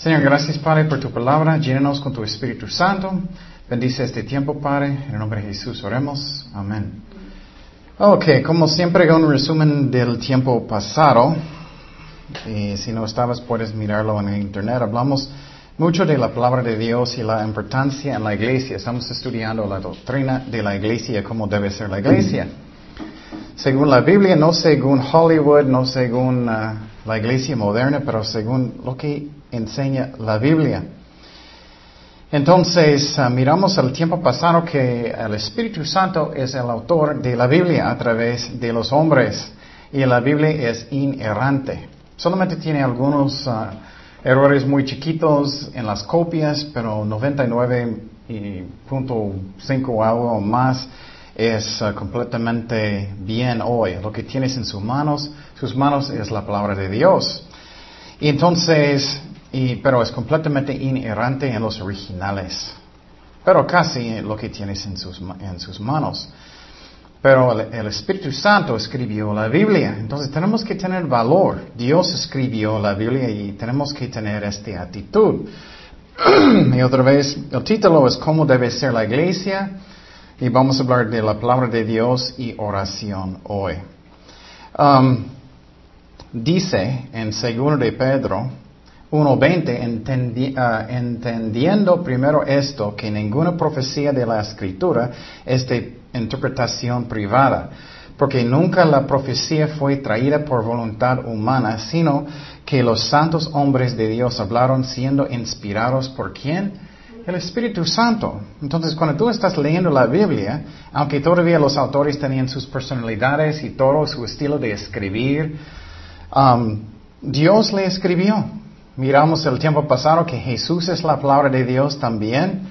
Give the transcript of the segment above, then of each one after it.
Señor, gracias Padre por tu palabra. Llénanos con tu Espíritu Santo. Bendice este tiempo, Padre. En el nombre de Jesús oremos. Amén. Ok, como siempre, un resumen del tiempo pasado. Y si no estabas, puedes mirarlo en internet. Hablamos mucho de la palabra de Dios y la importancia en la iglesia. Estamos estudiando la doctrina de la iglesia, cómo debe ser la iglesia. Según la Biblia, no según Hollywood, no según uh, la iglesia moderna, pero según lo que enseña la Biblia. Entonces, uh, miramos el tiempo pasado que el Espíritu Santo es el autor de la Biblia a través de los hombres y la Biblia es inerrante. Solamente tiene algunos uh, errores muy chiquitos en las copias, pero 99.5 algo más es uh, completamente bien hoy. Lo que tienes en sus manos, sus manos es la palabra de Dios. Y entonces, pero es completamente inerrante en los originales. Pero casi lo que tienes en sus, en sus manos. Pero el, el, Espíritu Santo escribió la Biblia. Entonces tenemos que tener valor. Dios escribió la Biblia y tenemos que tener esta actitud. y otra vez, el título es ¿Cómo debe ser la iglesia? Y vamos a hablar de la palabra de Dios y oración hoy. Um, dice en 2 de Pedro 1.20, entendi, uh, entendiendo primero esto, que ninguna profecía de la escritura es de interpretación privada, porque nunca la profecía fue traída por voluntad humana, sino que los santos hombres de Dios hablaron siendo inspirados por quién? El Espíritu Santo. Entonces, cuando tú estás leyendo la Biblia, aunque todavía los autores tenían sus personalidades y todo su estilo de escribir, um, Dios le escribió. Miramos el tiempo pasado que Jesús es la palabra de Dios también.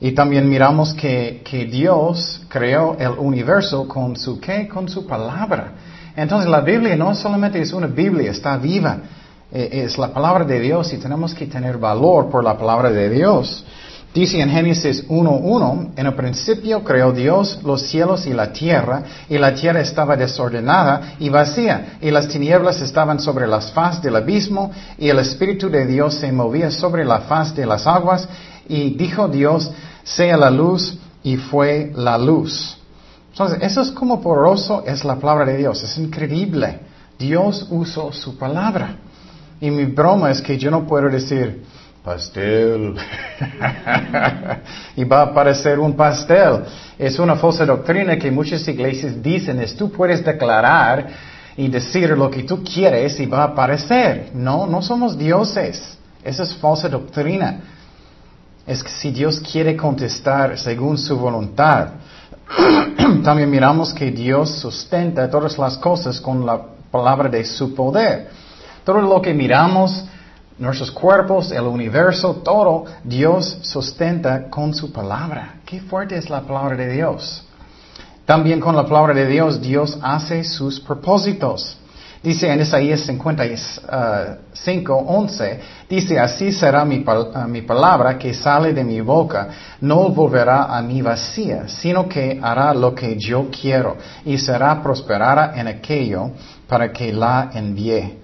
Y también miramos que, que Dios creó el universo con su qué? Con su palabra. Entonces la Biblia no solamente es una Biblia, está viva. Es la palabra de Dios y tenemos que tener valor por la palabra de Dios. Dice en Génesis 1.1, en el principio creó Dios los cielos y la tierra, y la tierra estaba desordenada y vacía, y las tinieblas estaban sobre las faz del abismo, y el Espíritu de Dios se movía sobre la faz de las aguas, y dijo Dios, sea la luz, y fue la luz. Entonces, eso es como poroso, es la palabra de Dios, es increíble. Dios usó su palabra. Y mi broma es que yo no puedo decir, pastel. y va a aparecer un pastel. Es una falsa doctrina que muchas iglesias dicen, es tú puedes declarar y decir lo que tú quieres y va a aparecer. No, no somos dioses. Esa es falsa doctrina. Es que si Dios quiere contestar según su voluntad, también miramos que Dios sustenta todas las cosas con la palabra de su poder. Todo lo que miramos, nuestros cuerpos, el universo, todo, Dios sustenta con su palabra. Qué fuerte es la palabra de Dios. También con la palabra de Dios, Dios hace sus propósitos. Dice en Isaías 55, 11, dice, así será mi, mi, palabra que sale de mi boca, no volverá a mí vacía, sino que hará lo que yo quiero y será prosperada en aquello para que la envíe.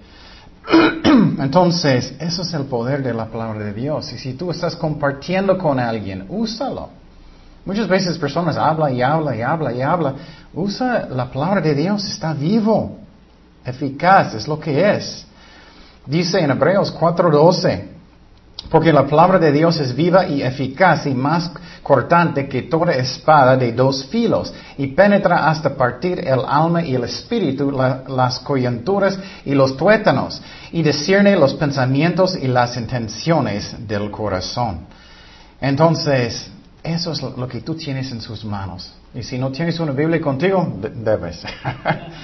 Entonces, eso es el poder de la palabra de Dios. Y si tú estás compartiendo con alguien, úsalo. Muchas veces personas hablan y hablan y hablan y hablan. Usa la palabra de Dios, está vivo, eficaz, es lo que es. Dice en Hebreos 4:12, porque la palabra de Dios es viva y eficaz y más cortante que toda espada de dos filos y penetra hasta partir el alma y el espíritu, la, las coyunturas y los tuétanos y discierne los pensamientos y las intenciones del corazón. Entonces, eso es lo que tú tienes en sus manos. Y si no tienes una Biblia contigo, debes.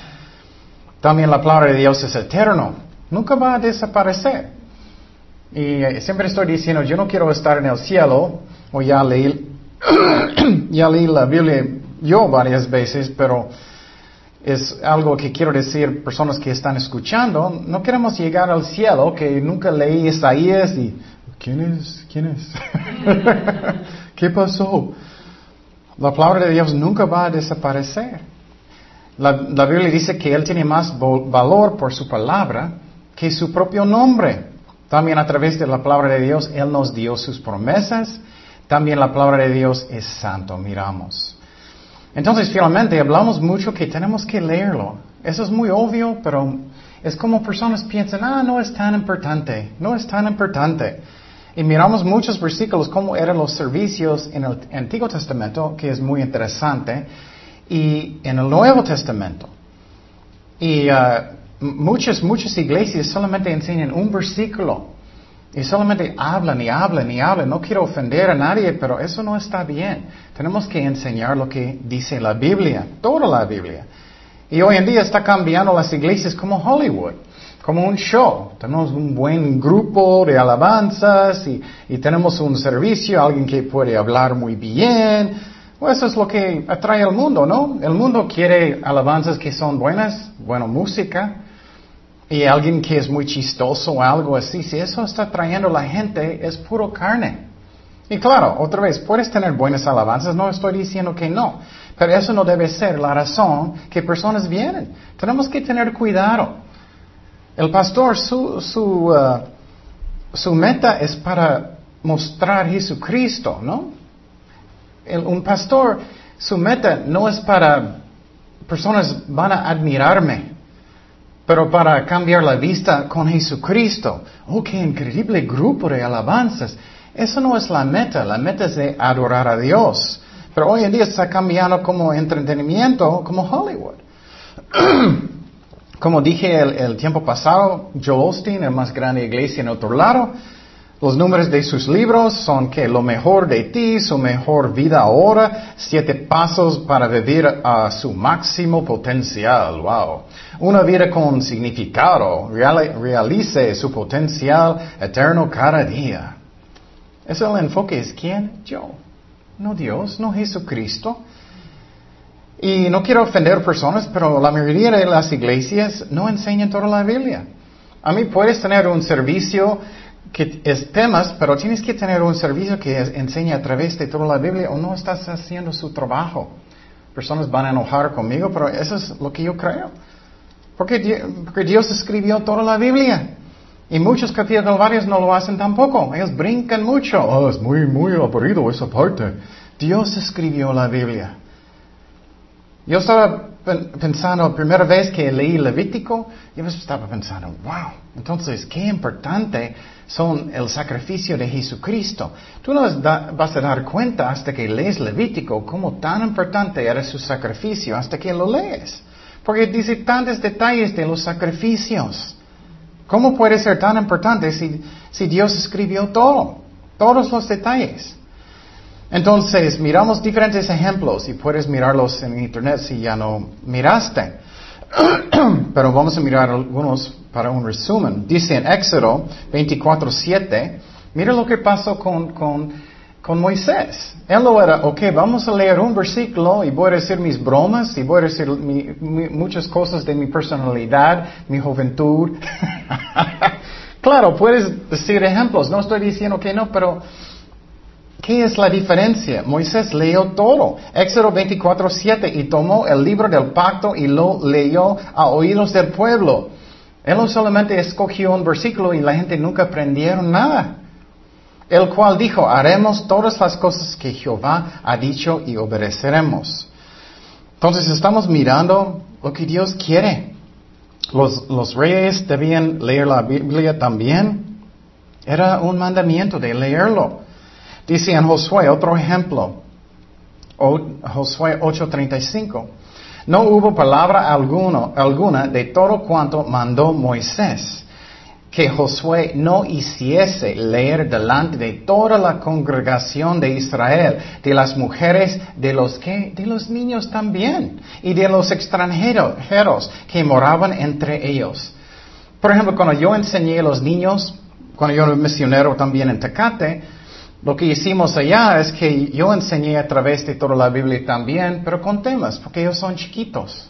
También la palabra de Dios es eterno. Nunca va a desaparecer. Y siempre estoy diciendo, yo no quiero estar en el cielo, o ya leí, ya leí la Biblia yo varias veces, pero es algo que quiero decir personas que están escuchando, no queremos llegar al cielo, que nunca leí Isaías y, ¿quién es? ¿quién es? ¿Qué pasó? La palabra de Dios nunca va a desaparecer. La, la Biblia dice que Él tiene más valor por su palabra que su propio nombre. También a través de la palabra de Dios, Él nos dio sus promesas. También la palabra de Dios es santo, miramos. Entonces, finalmente, hablamos mucho que tenemos que leerlo. Eso es muy obvio, pero es como personas piensan, ah, no es tan importante, no es tan importante. Y miramos muchos versículos, cómo eran los servicios en el Antiguo Testamento, que es muy interesante, y en el Nuevo Testamento. Y uh, muchas, muchas iglesias solamente enseñan un versículo. Y solamente hablan y hablan y hablan. No quiero ofender a nadie, pero eso no está bien. Tenemos que enseñar lo que dice la Biblia, toda la Biblia. Y hoy en día está cambiando las iglesias como Hollywood, como un show. Tenemos un buen grupo de alabanzas y, y tenemos un servicio, alguien que puede hablar muy bien. Pues eso es lo que atrae al mundo, ¿no? El mundo quiere alabanzas que son buenas, buena música, y alguien que es muy chistoso o algo así, si eso está trayendo la gente, es puro carne. Y claro, otra vez, puedes tener buenas alabanzas, no estoy diciendo que no, pero eso no debe ser la razón que personas vienen. Tenemos que tener cuidado. El pastor, su, su, uh, su meta es para mostrar Jesucristo, ¿no? un pastor, su meta no es para personas van a admirarme. Pero para cambiar la vista con Jesucristo, oh, qué increíble grupo de alabanzas. Eso no es la meta, la meta es de adorar a Dios. Pero hoy en día está cambiando como entretenimiento, como Hollywood. como dije el, el, tiempo pasado, Joel Osteen, el más grande iglesia en otro lado, los números de sus libros son que lo mejor de ti, su mejor vida ahora, siete pasos para vivir a su máximo potencial. Wow. Una vida con significado, realice su potencial eterno cada día. Es el enfoque. ¿Es quién? Yo. No Dios, no Jesucristo. Y no quiero ofender personas, pero la mayoría de las iglesias no enseñan toda la Biblia. A mí puedes tener un servicio que es temas, pero tienes que tener un servicio que enseña a través de toda la Biblia o no estás haciendo su trabajo. Personas van a enojar conmigo, pero eso es lo que yo creo. Porque Dios, escribió toda la Biblia. Y muchos capítulos varios no lo hacen tampoco. Ellos brincan mucho. Oh, es muy, muy aburrido esa parte. Dios escribió la Biblia. Yo estaba pensando, primera vez que leí Levítico, yo estaba pensando, wow, entonces qué importante son el sacrificio de Jesucristo. Tú no vas a dar cuenta hasta que lees Levítico cómo tan importante era su sacrificio, hasta que lo lees. Porque dice tantos detalles de los sacrificios. ¿Cómo puede ser tan importante si, si Dios escribió todo? Todos los detalles. Entonces, miramos diferentes ejemplos y puedes mirarlos en internet si ya no miraste. Pero vamos a mirar algunos para un resumen. Dice en Éxodo 24:7, mira lo que pasó con, con, con, Moisés. Él lo era, ok, vamos a leer un versículo y voy a decir mis bromas y voy a decir muchas cosas de mi personalidad, mi juventud. claro, puedes decir ejemplos, no estoy diciendo que no, pero ¿Qué es la diferencia? Moisés leyó todo. Éxodo 24, 7 y tomó el libro del pacto y lo leyó a oídos del pueblo. Él no solamente escogió un versículo y la gente nunca aprendieron nada. El cual dijo, haremos todas las cosas que Jehová ha dicho y obedeceremos. Entonces estamos mirando lo que Dios quiere. Los, los reyes debían leer la Biblia también. Era un mandamiento de leerlo. Dice en Josué, otro ejemplo, Josué 8:35, no hubo palabra alguno, alguna de todo cuanto mandó Moisés que Josué no hiciese leer delante de toda la congregación de Israel, de las mujeres, de los que, de los niños también, y de los extranjeros que moraban entre ellos. Por ejemplo, cuando yo enseñé a los niños, cuando yo era misionero también en Tecate, lo que hicimos allá es que yo enseñé a través de toda la Biblia también, pero con temas, porque ellos son chiquitos.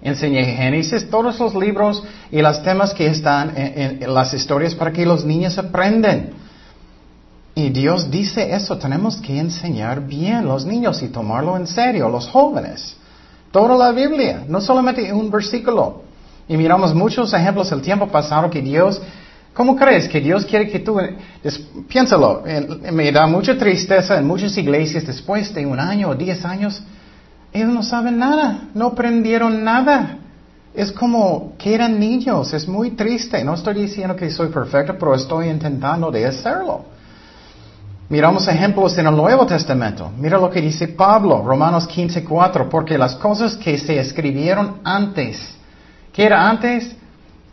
Enseñé Génesis, todos los libros y los temas que están en, las historias para que los niños aprenden. Y Dios dice eso, tenemos que enseñar bien los niños y tomarlo en serio, los jóvenes. Toda la Biblia, no solamente un versículo. Y miramos muchos ejemplos el tiempo pasado que Dios ¿Cómo crees que Dios quiere que tú... piénsalo, me da mucha tristeza en muchas iglesias después de un año o diez años, ellos no saben nada, no aprendieron nada. Es como que eran niños, es muy triste. No estoy diciendo que soy perfecto, pero estoy intentando de hacerlo. Miramos ejemplos en el Nuevo Testamento. Mira lo que dice Pablo, Romanos 15:4, porque las cosas que se escribieron antes, ¿qué era antes?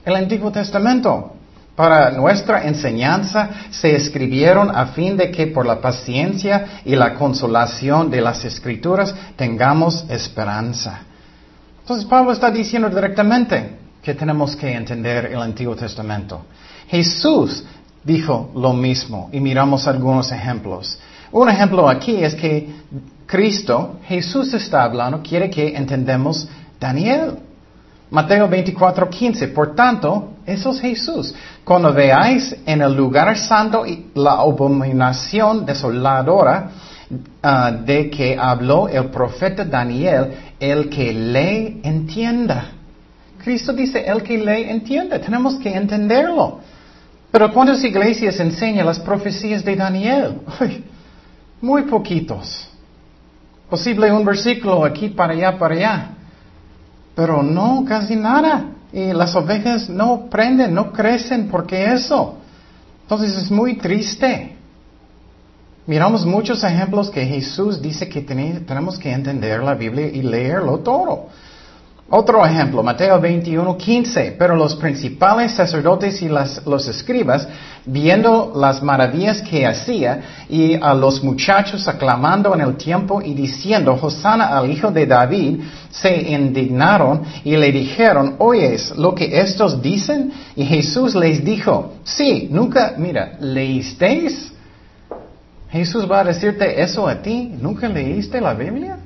El Antiguo Testamento para nuestra enseñanza se escribieron a fin de que por la paciencia y la consolación de las escrituras tengamos esperanza. Entonces Pablo está diciendo directamente que tenemos que entender el Antiguo Testamento. Jesús dijo lo mismo y miramos algunos ejemplos. Un ejemplo aquí es que Cristo, Jesús está hablando, quiere que entendamos Daniel. Mateo 24, 15. Por tanto, eso es Jesús. Cuando veáis en el lugar santo la abominación desoladora ah, de que habló el profeta Daniel, el que le entienda. Cristo dice, el que le entienda. Tenemos que entenderlo. Pero ¿cuántas iglesias enseñan las profecías de Daniel? muy poquitos. Posible un versículo aquí para allá, para allá. Pero no, casi nada. Y las ovejas no prenden, no crecen porque eso. Entonces es muy triste. Miramos muchos ejemplos que Jesús dice que tenemos que entender la Biblia y leerlo todo. Otro ejemplo, Mateo 21, 15. Pero los principales sacerdotes y los escribas, viendo las maravillas que hacía y a los muchachos aclamando en el tiempo y diciendo, Hosanna al Hijo de David, se indignaron y le dijeron, oyes lo que estos dicen? Y Jesús les dijo, sí, nunca, mira, ¿leísteis? Jesús va a decirte eso a ti. ¿Nunca leíste la Biblia?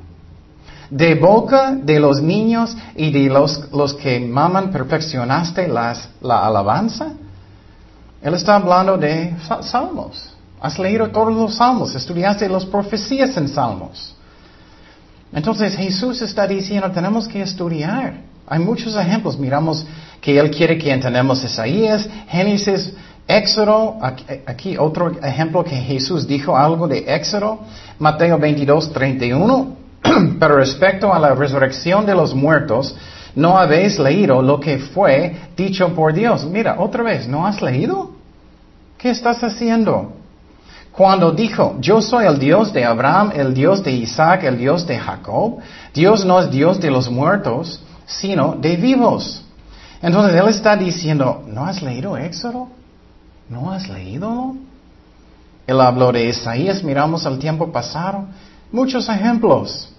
De boca de los niños y de los, los que maman perfeccionaste las, la alabanza. Él está hablando de salmos. Has leído todos los salmos, estudiaste las profecías en salmos. Entonces Jesús está diciendo, tenemos que estudiar. Hay muchos ejemplos. Miramos que Él quiere que entendamos Isaías, Génesis, Éxodo. Aquí, otro ejemplo que Jesús dijo algo de Éxodo. Mateo 22, 31. Pero respecto a la resurrección de los muertos, ¿no habéis leído lo que fue dicho por Dios? Mira, otra vez, ¿no has leído? ¿Qué estás haciendo? Cuando dijo, yo soy el Dios de Abraham, el Dios de Isaac, el Dios de Jacob, Dios no es Dios de los muertos, sino de vivos. Entonces Él está diciendo, ¿no has leído Éxodo? ¿No has leído? Él habló de Isaías, miramos al tiempo pasado. Muchos ejemplos.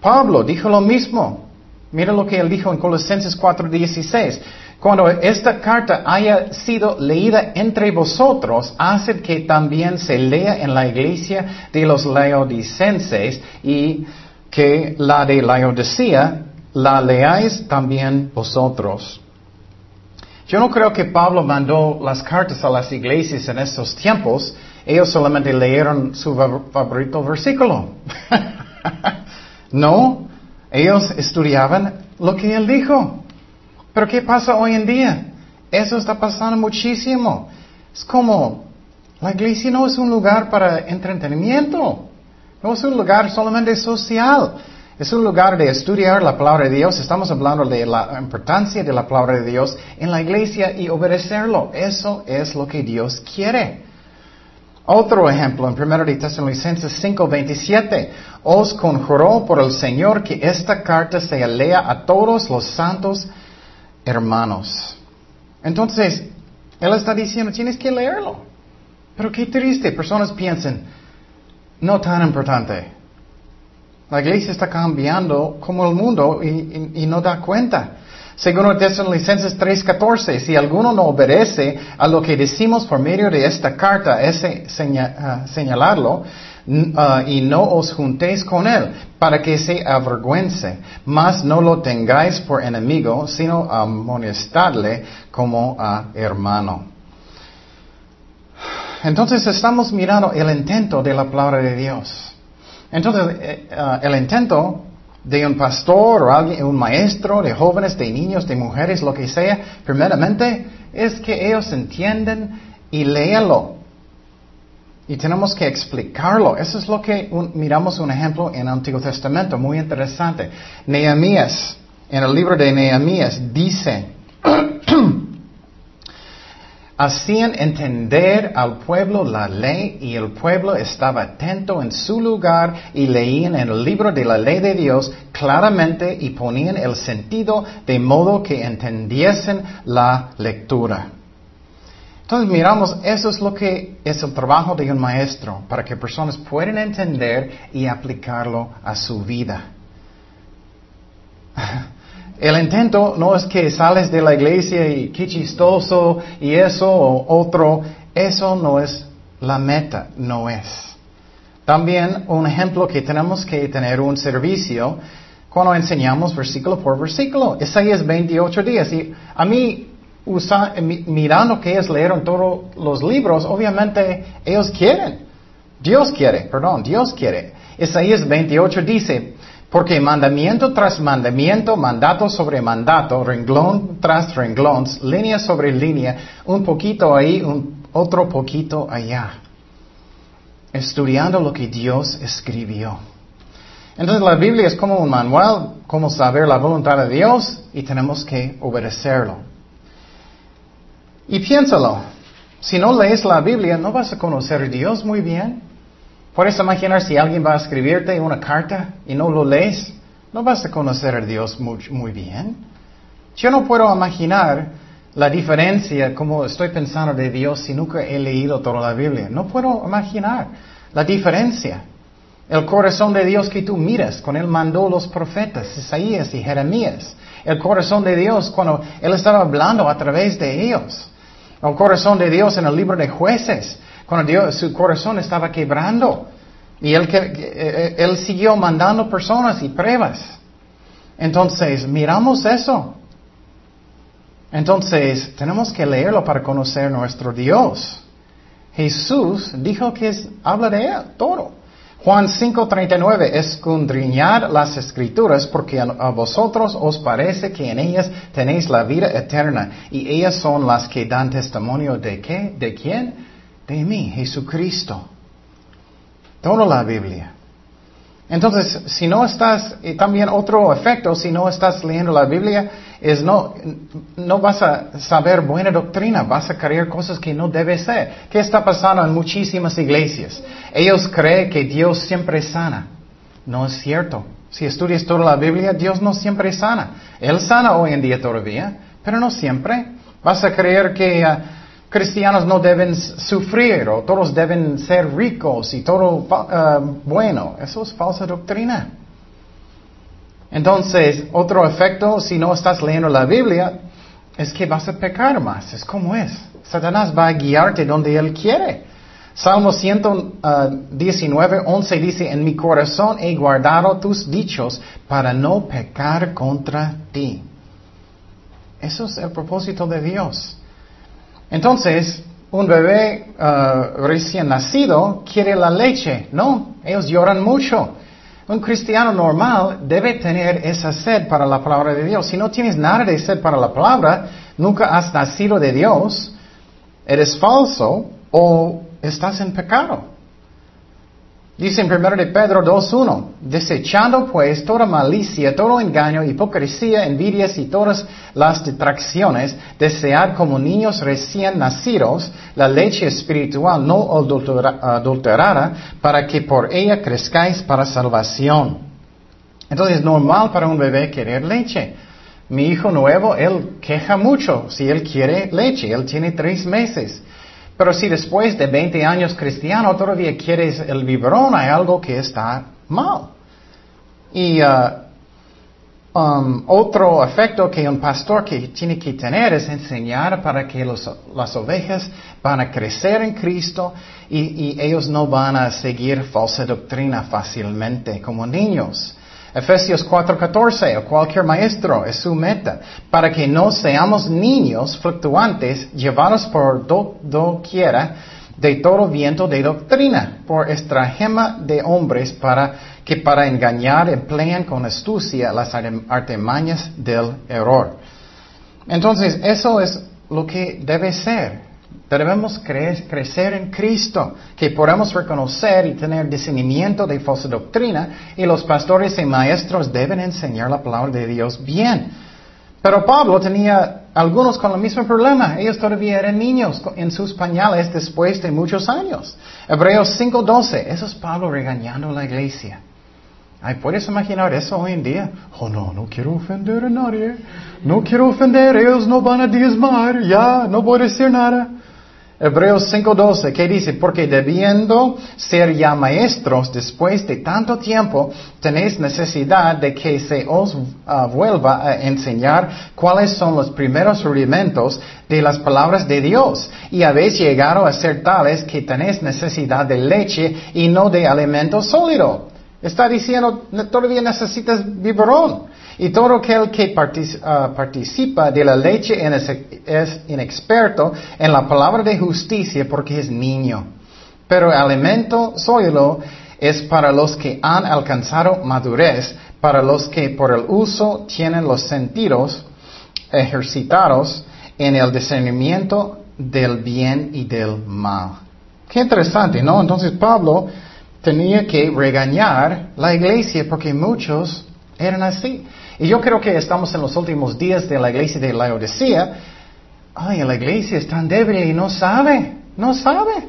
Pablo dijo lo mismo. Mira lo que él dijo en Colosenses 4:16. Cuando esta carta haya sido leída entre vosotros, haced que también se lea en la iglesia de los laodicenses y que la de Laodicea la leáis también vosotros. Yo no creo que Pablo mandó las cartas a las iglesias en estos tiempos ellos solamente leyeron su favorito versículo. no, ellos estudiaban lo que él dijo. Pero ¿qué pasa hoy en día? Eso está pasando muchísimo. Es como, la iglesia no es un lugar para entretenimiento, no es un lugar solamente social. Es un lugar de estudiar la palabra de Dios. Estamos hablando de la importancia de la palabra de Dios en la iglesia y obedecerlo. Eso es lo que Dios quiere. Otro ejemplo en 1 de Tesalonicenses 5:27, os conjuró por el Señor que esta carta se lea a todos los santos hermanos. Entonces, Él está diciendo, tienes que leerlo. Pero qué triste, personas piensan, no tan importante. La iglesia está cambiando como el mundo y, y no da cuenta. Según Tesalonicenses 3:14, si alguno no obedece a lo que decimos por medio de esta carta, ese ah, señalarlo, ah, y no os juntéis con él, para que se avergüence, mas no lo tengáis por enemigo, sino amonestadle como a hermano. Entonces estamos mirando el intento de la palabra de Dios. Entonces, eh, ah, el intento de un pastor o alguien, un maestro, de jóvenes, de niños, de mujeres, lo que sea, primeramente es que ellos entienden y léelo. Y tenemos que explicarlo. Eso es lo que miramos un ejemplo en el Antiguo Testamento, muy interesante. Nehemías, en el libro de Nehemías, dice, hacían entender al pueblo la ley y el pueblo estaba atento en su lugar y leían el libro de la ley de Dios claramente y ponían el sentido de modo que entendiesen la lectura. Entonces miramos, eso es lo que es el trabajo de un maestro, para que personas puedan entender y aplicarlo a su vida. El intento no es que sales de la iglesia y qué chistoso y eso o otro. Eso no es la meta, no es. También un ejemplo que tenemos que tener un servicio cuando enseñamos versículo por versículo. es 28 días. Y a mí, mirando que es leer en todos los libros, obviamente ellos quieren. Dios quiere, perdón, Dios quiere. Isaías 28 dice, porque mandamiento tras mandamiento, mandato sobre mandato, renglón tras renglón, línea sobre línea, un poquito ahí, un otro poquito allá. Estudiando lo que Dios escribió. Entonces la Biblia es como un manual, como saber la voluntad de Dios y tenemos que obedecerlo. Y piénsalo, si no lees la Biblia no vas a conocer a Dios muy bien. ¿Puedes imaginar si alguien va a escribirte una carta y no lo lees? No vas a conocer a Dios muy, bien. Yo no puedo imaginar la diferencia como estoy pensando de Dios si nunca he leído toda la Biblia. No puedo imaginar la diferencia. El corazón de Dios que tú miras cuando Él mandó los profetas, Isaías y Jeremías. El corazón de Dios cuando Él estaba hablando a través de ellos. El corazón de Dios en el libro de jueces. Cuando Dios, su corazón estaba quebrando. Y él, eh, eh, él siguió mandando personas y pruebas. Entonces, miramos eso. Entonces, tenemos que leerlo para conocer nuestro Dios. Jesús dijo que habla de él, todo. Juan 5:39, escudriñad las escrituras porque a, vosotros os parece que en ellas tenéis la vida eterna y ellas son las que dan testimonio de qué, de quién, de mí, Jesucristo. Toda la Biblia. Entonces, si no estás, y también otro efecto, si no estás leyendo la Biblia, es no, no vas a saber buena doctrina, vas a creer cosas que no debe ser. ¿Qué está pasando en muchísimas iglesias? Ellos creen que Dios siempre sana. No es cierto. Si estudias toda la Biblia, Dios no siempre sana. Él sana hoy en día todavía, pero no siempre. Vas a creer que ah, cristianos no deben sufrir o todos deben ser ricos y todo uh, bueno. Eso es falsa doctrina. Entonces, otro efecto, si no estás leyendo la Biblia, es que vas a pecar más. Es como es. Satanás va a guiarte donde él quiere. Salmo 119, 11 dice, en mi corazón he guardado tus dichos para no pecar contra ti. Eso es el propósito de Dios. Entonces, un bebé uh, recién nacido quiere la leche, ¿no? Ellos lloran mucho. Un cristiano normal debe tener esa sed para la palabra de Dios. Si no tienes nada de sed para la palabra, nunca has nacido de Dios, eres falso o estás en pecado. Dice en 1 de Pedro 2.1, desechando pues toda malicia, todo engaño, hipocresía, envidias y todas las detracciones, desead como niños recién nacidos la leche espiritual no adulterada, para que por ella crezcáis para salvación. Entonces es normal para un bebé querer leche. Mi hijo nuevo, él queja mucho si él quiere leche, él tiene tres meses. Pero si después de 20 años cristiano todavía quieres el biberón, hay algo que está mal. Y uh, um, otro efecto que un pastor que tiene que tener es enseñar para que las ovejas van a crecer en Cristo y ellos no van a seguir falsa doctrina fácilmente como niños. Efesios 4:14, o cualquier maestro es su meta, para que no seamos niños fluctuantes llevados por doquiera de todo viento de doctrina, por estragema de hombres para que para engañar emplean con astucia las artimañas del error. Entonces, eso es lo que debe ser. Debemos crecer en Cristo, que podamos reconocer y tener discernimiento de falsa doctrina y los pastores y maestros deben enseñar la palabra de Dios bien. Pero Pablo tenía algunos con el mismo problema. Ellos todavía eran niños en sus pañales después de muchos años. Hebreos 5.12. Eso es Pablo regañando a la iglesia. Ay, ¿puedes imaginar eso hoy en día? Oh, no, no quiero ofender a nadie. No quiero ofender, ellos no van a diezmar. Ya, no voy a decir nada. Hebreos 5:12, ¿qué dice? Porque debiendo ser ya maestros después de tanto tiempo, tenéis necesidad de que se os ah, vuelva a enseñar cuáles son los primeros rudimentos de las palabras de Dios. Y habéis llegado a ser tales que tenéis necesidad de leche y no de alimento sólido. Está diciendo, todavía necesitas biberón. Y todo aquel que ah, participa de la leche es inexperto en la palabra de justicia porque es niño. Pero el alimento sólido es para los que han alcanzado madurez, para los que por el uso tienen los sentidos ejercitados en el discernimiento del bien y del mal. Qué interesante, ¿no? Entonces Pablo tenía que regañar la iglesia porque muchos eran así. Y yo creo que estamos en los últimos días de la iglesia de Laodicea. Ay, la iglesia es tan débil y no sabe, no sabe.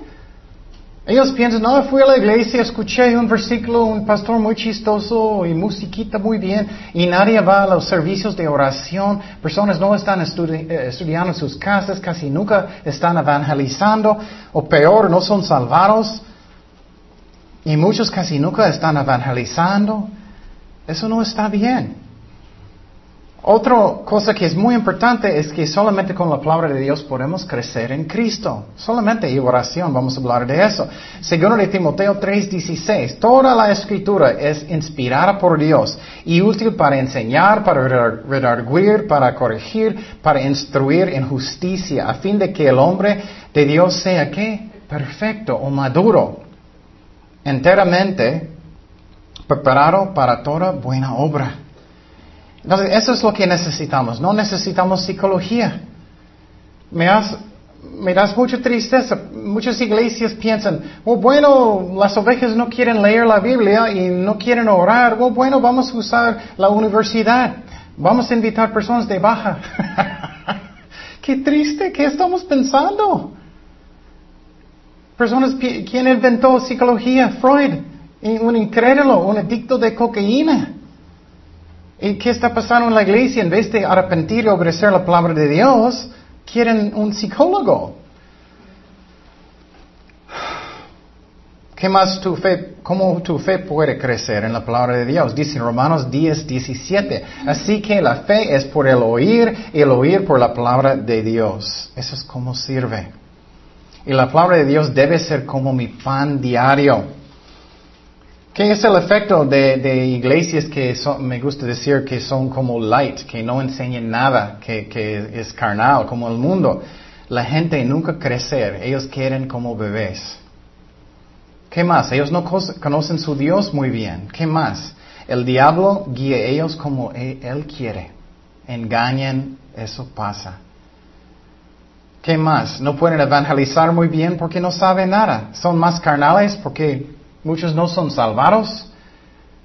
Ellos piensan, no, fui a la iglesia, escuché un versículo, un pastor muy chistoso y musiquita muy bien, y nadie va a los servicios de oración, personas no están eh, estudiando en sus casas, casi nunca están evangelizando, o peor, no son salvados, y muchos casi nunca están evangelizando. Eso no está bien. Otra cosa que es muy importante es que solamente con la palabra de Dios podemos crecer en Cristo. Solamente y oración, vamos a hablar de eso. Segundo de Timoteo 3:16, toda la escritura es inspirada por Dios y útil para enseñar, para redarguir, para corregir, para instruir en justicia, a fin de que el hombre de Dios sea qué? Perfecto o maduro, enteramente preparado para toda buena obra. Entonces, eso es lo que necesitamos. No necesitamos psicología. Me, me das mucha tristeza. Muchas iglesias piensan, oh, bueno, las ovejas no quieren leer la Biblia y no quieren orar. Oh, bueno, vamos a usar la universidad. Vamos a invitar personas de baja. Qué triste, ¿qué estamos pensando? Personas, ¿quién inventó psicología? Freud, un incrédulo, un adicto de cocaína. ¿Y qué está pasando en la iglesia? En vez de arrepentir y obedecer la palabra de Dios, quieren un psicólogo. ¿Qué más tu fe, cómo tu fe puede crecer en la palabra de Dios? Dice Romanos 10, 17. Así que la fe es por el oír y el oír por la palabra de Dios. Eso es como sirve. Y la palabra de Dios debe ser como mi pan diario. ¿Qué es el efecto de, iglesias que me gusta decir que son como light, que no enseñan nada, que, es carnal, como el mundo? La gente nunca crecer, ellos quieren como bebés. ¿Qué más? Ellos no conocen su Dios muy bien. ¿Qué más? El diablo guía a ellos como e, él quiere. Engañan, eso pasa. ¿Qué más? No pueden evangelizar muy bien porque no saben nada. Son más carnales porque Muchos no son salvados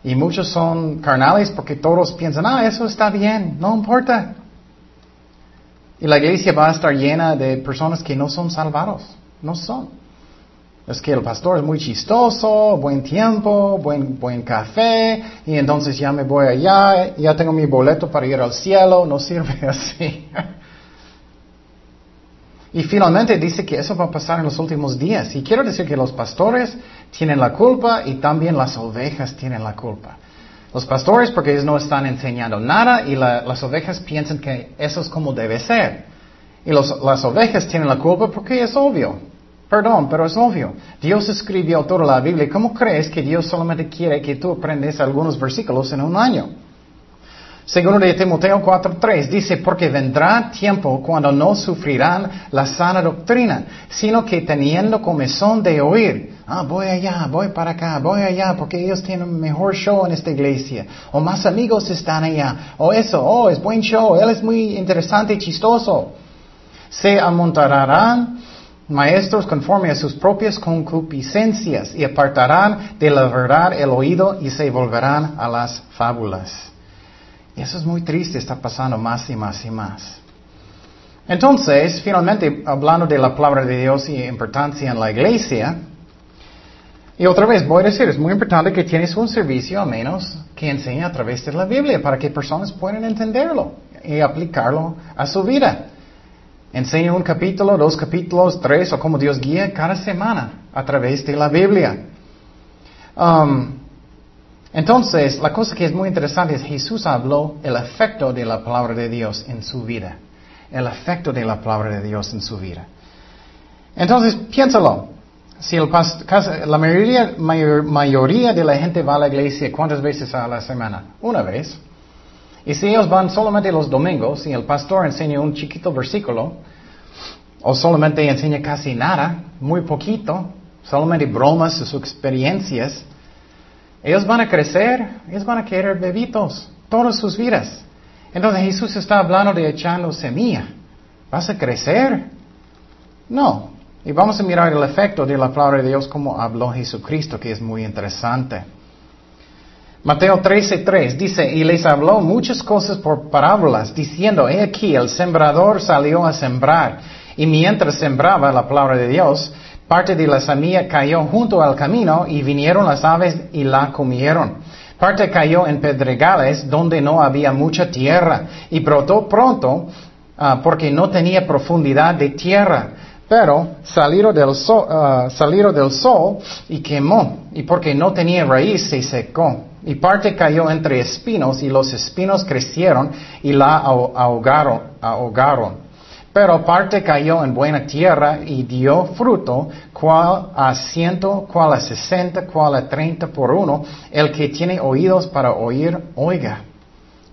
y muchos son carnales porque todos piensan, ah, eso está bien, no importa. Y la iglesia va a estar llena de personas que no son salvados, no son. Es que el pastor es muy chistoso, buen tiempo, buen, buen café, y entonces ya me voy allá, ya tengo mi boleto para ir al cielo, no sirve así. Y finalmente dice que eso va a pasar en los últimos días. Y quiero decir que los pastores tienen la culpa y también las ovejas tienen la culpa. Los pastores porque ellos no están enseñando nada y las ovejas piensan que eso es como debe ser. Y las ovejas tienen la culpa porque es obvio. Perdón, pero es obvio. Dios escribió toda la Biblia. ¿Cómo crees que Dios solamente quiere que tú aprendes algunos versículos en un año? Segundo de Timoteo 4.3 dice, porque vendrá tiempo cuando no sufrirán la sana doctrina, sino que teniendo comezón de oír, ah, voy allá, voy para acá, voy allá, porque ellos tienen mejor show en esta iglesia, o más amigos están allá, o eso, oh, es buen show, él es muy interesante y chistoso. Se amontonarán maestros conforme a sus propias concupiscencias y apartarán de la verdad el oído y se volverán a las fábulas. Eso es muy triste, está pasando más y más y más. Entonces, finalmente, hablando de la palabra de Dios y importancia en la iglesia, y otra vez voy a decir, es muy importante que tienes un servicio al menos que enseñe a través de la Biblia para que personas puedan entenderlo y aplicarlo a su vida. Enseña un capítulo, dos capítulos, tres o como Dios guía cada semana a través de la Biblia. Um, entonces, la cosa que es muy interesante es Jesús habló el efecto de la palabra de Dios en su vida. El efecto de la palabra de Dios en su vida. Entonces, piénsalo. Si la mayoría, de la gente va a la iglesia, ¿cuántas veces a la semana? Una vez. Y si ellos van solamente los domingos y el pastor enseña un chiquito versículo, o solamente enseña casi nada, muy poquito, solamente bromas sus experiencias, ellos van a crecer, ellos van a querer bebitos todas sus vidas. Entonces Jesús está hablando de echando semilla. ¿Vas a crecer? No, y vamos a mirar el efecto de la palabra de Dios como habló Jesucristo, que es muy interesante. Mateo 13:3 dice, y les habló muchas cosas por parábolas, diciendo, he aquí, el sembrador salió a sembrar, y mientras sembraba la palabra de Dios, parte de la semilla cayó junto al camino, y vinieron las aves y la comieron. Parte cayó en pedregales donde no había mucha tierra, y brotó pronto, ah, porque no tenía profundidad de tierra pero salieron del, sol, ah, del sol y quemó, y porque no tenía raíz se secó. Y parte cayó entre espinos, y los espinos crecieron y la ahogaron. ahogaron. Pero parte cayó en buena tierra y dio fruto, cual a ciento, cual a sesenta, cual a treinta por uno. El que tiene oídos para oír, oiga.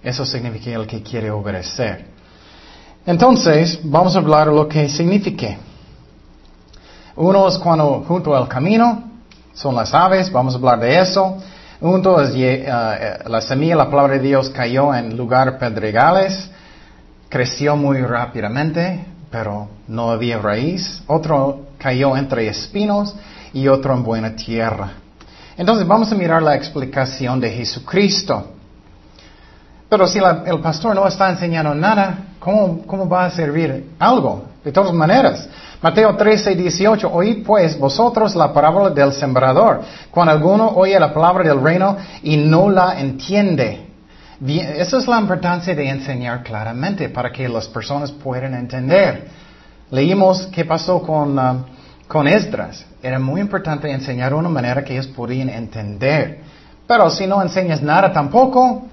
Eso significa el que quiere obedecer. Entonces, vamos a hablar de lo que significa. Uno es cuando junto al camino son las aves, vamos a hablar de eso. Uno es eh, eh, la semilla, la palabra de Dios cayó en lugar pedregales, creció muy rápidamente, pero no había raíz. Otro cayó entre espinos y otro en buena tierra. Entonces vamos a mirar la explicación de Jesucristo. Pero si el pastor no está enseñando nada, ¿cómo, ¿cómo va a servir algo? De todas maneras, Mateo 13, 18, oíd pues vosotros la parábola del sembrador. Cuando alguno oye la palabra del reino y no la entiende. Esa es la importancia de enseñar claramente para que las personas puedan entender. Leímos qué pasó con, uh, con Esdras. Era muy importante enseñar de una manera que ellos podían entender. Pero si no enseñas nada tampoco,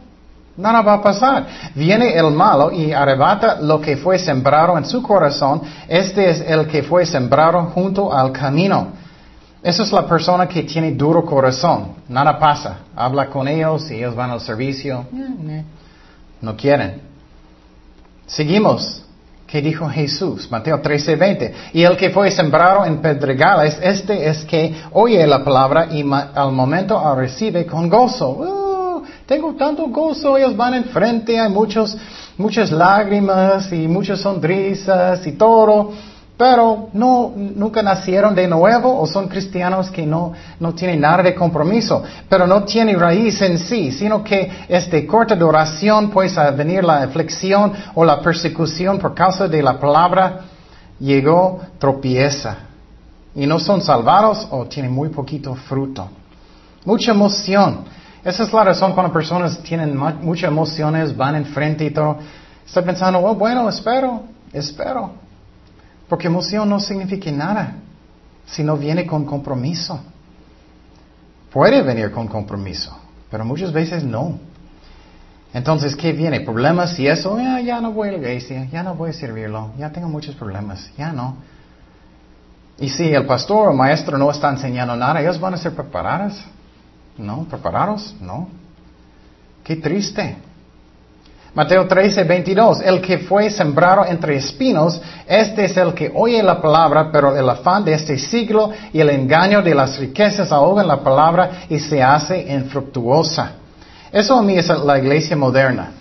Nada va a pasar. Viene el malo y arrebata lo que fue sembrado en su corazón. Este es el que fue sembrado junto al camino. Esa es la persona que tiene duro corazón. Nada pasa. Habla con ellos y ellos van al servicio. No quieren. Seguimos. ¿Qué dijo Jesús? Mateo 13, 20. Y el que fue sembrado en pedregales, este es que oye la palabra y al momento la recibe con gozo. Uh, tengo tanto gozo, ellos van enfrente, hay muchos, muchas lágrimas y muchas sonrisas y todo, pero no, nunca nacieron de nuevo o son cristianos que no, no tienen nada de compromiso, pero no tienen raíz en sí, sino que es de corta duración, pues a venir la aflicción o la persecución por causa de la palabra, llegó tropieza. Y no son salvados o tienen muy poquito fruto. Mucha emoción. Esa es la razón cuando personas tienen muchas emociones, van enfrente y todo. Está pensando, oh, bueno, espero, espero. Porque emoción no significa nada si no viene con compromiso. Puede venir con compromiso, pero muchas veces no. Entonces, ¿qué viene? ¿Problemas y eso? Ya, ya no voy a la iglesia, ya no voy a servirlo, ya tengo muchos problemas, ya no. Y si el pastor o maestro no está enseñando nada, ellos van a ser preparados. ¿No? ¿Preparados? No. Qué triste. Mateo 13, 22. El que fue sembrado entre espinos, este es el que oye la palabra, pero el afán de este siglo y el engaño de las riquezas ahogan la palabra y se hace infructuosa. Eso a mí es la iglesia moderna.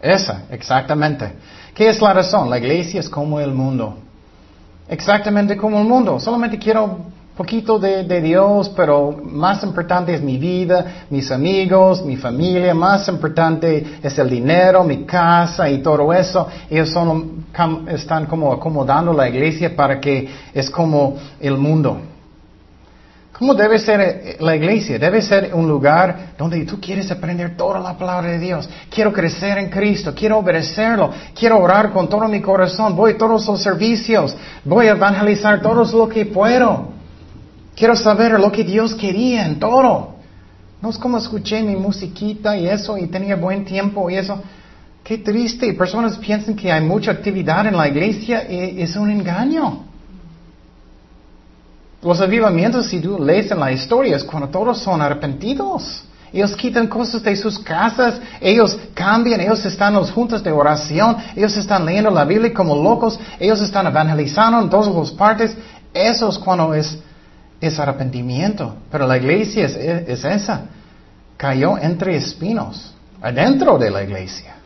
Esa, exactamente. ¿Qué es la razón? La iglesia es como el mundo. Exactamente como el mundo. Solamente quiero poquito de, Dios, pero más importante es mi vida, mis amigos, mi familia, más importante es el dinero, mi casa y todo eso. Ellos son, están como acomodando la iglesia para que es como el mundo. ¿Cómo debe ser eh, la iglesia? Debe ser un lugar donde tú quieres aprender toda la palabra de Dios. Quiero crecer en Cristo, quiero obedecerlo, quiero orar con todo mi corazón, voy a todos los servicios, voy a evangelizar todo lo que puedo. Quiero saber lo que Dios quería en todo. No es como escuché mi musiquita y eso y tenía buen tiempo y eso. Qué triste. Personas piensan que hay mucha actividad en la iglesia y es un engaño. Los avivamientos, si tú lees en la historia, es cuando todos son arrepentidos. Ellos quitan cosas de sus casas, ellos cambian, ellos están en los juntas de oración, ellos están leyendo la Biblia como locos, ellos están evangelizando en todas las partes. Eso es cuando es, es arrepentimiento. Pero la iglesia es, es esa. Cayó entre espinos, adentro de la iglesia.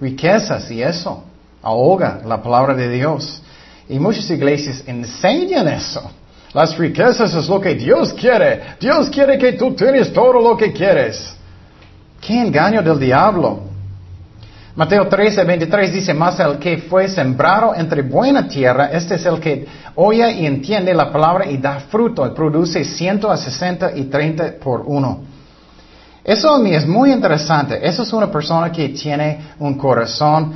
Riquezas y eso. Ahoga la palabra de Dios. Y muchas iglesias enseñan eso. Las riquezas es lo que Dios quiere. Dios quiere que tú tienes todo lo que quieres. ¿Qué engaño del diablo? Mateo 13, 23 dice, más el que fue sembrado entre buena tierra, este es el que oye y entiende la palabra y da fruto y produce ciento a sesenta y treinta por uno. Eso a mí es muy interesante. Eso es una persona que tiene un corazón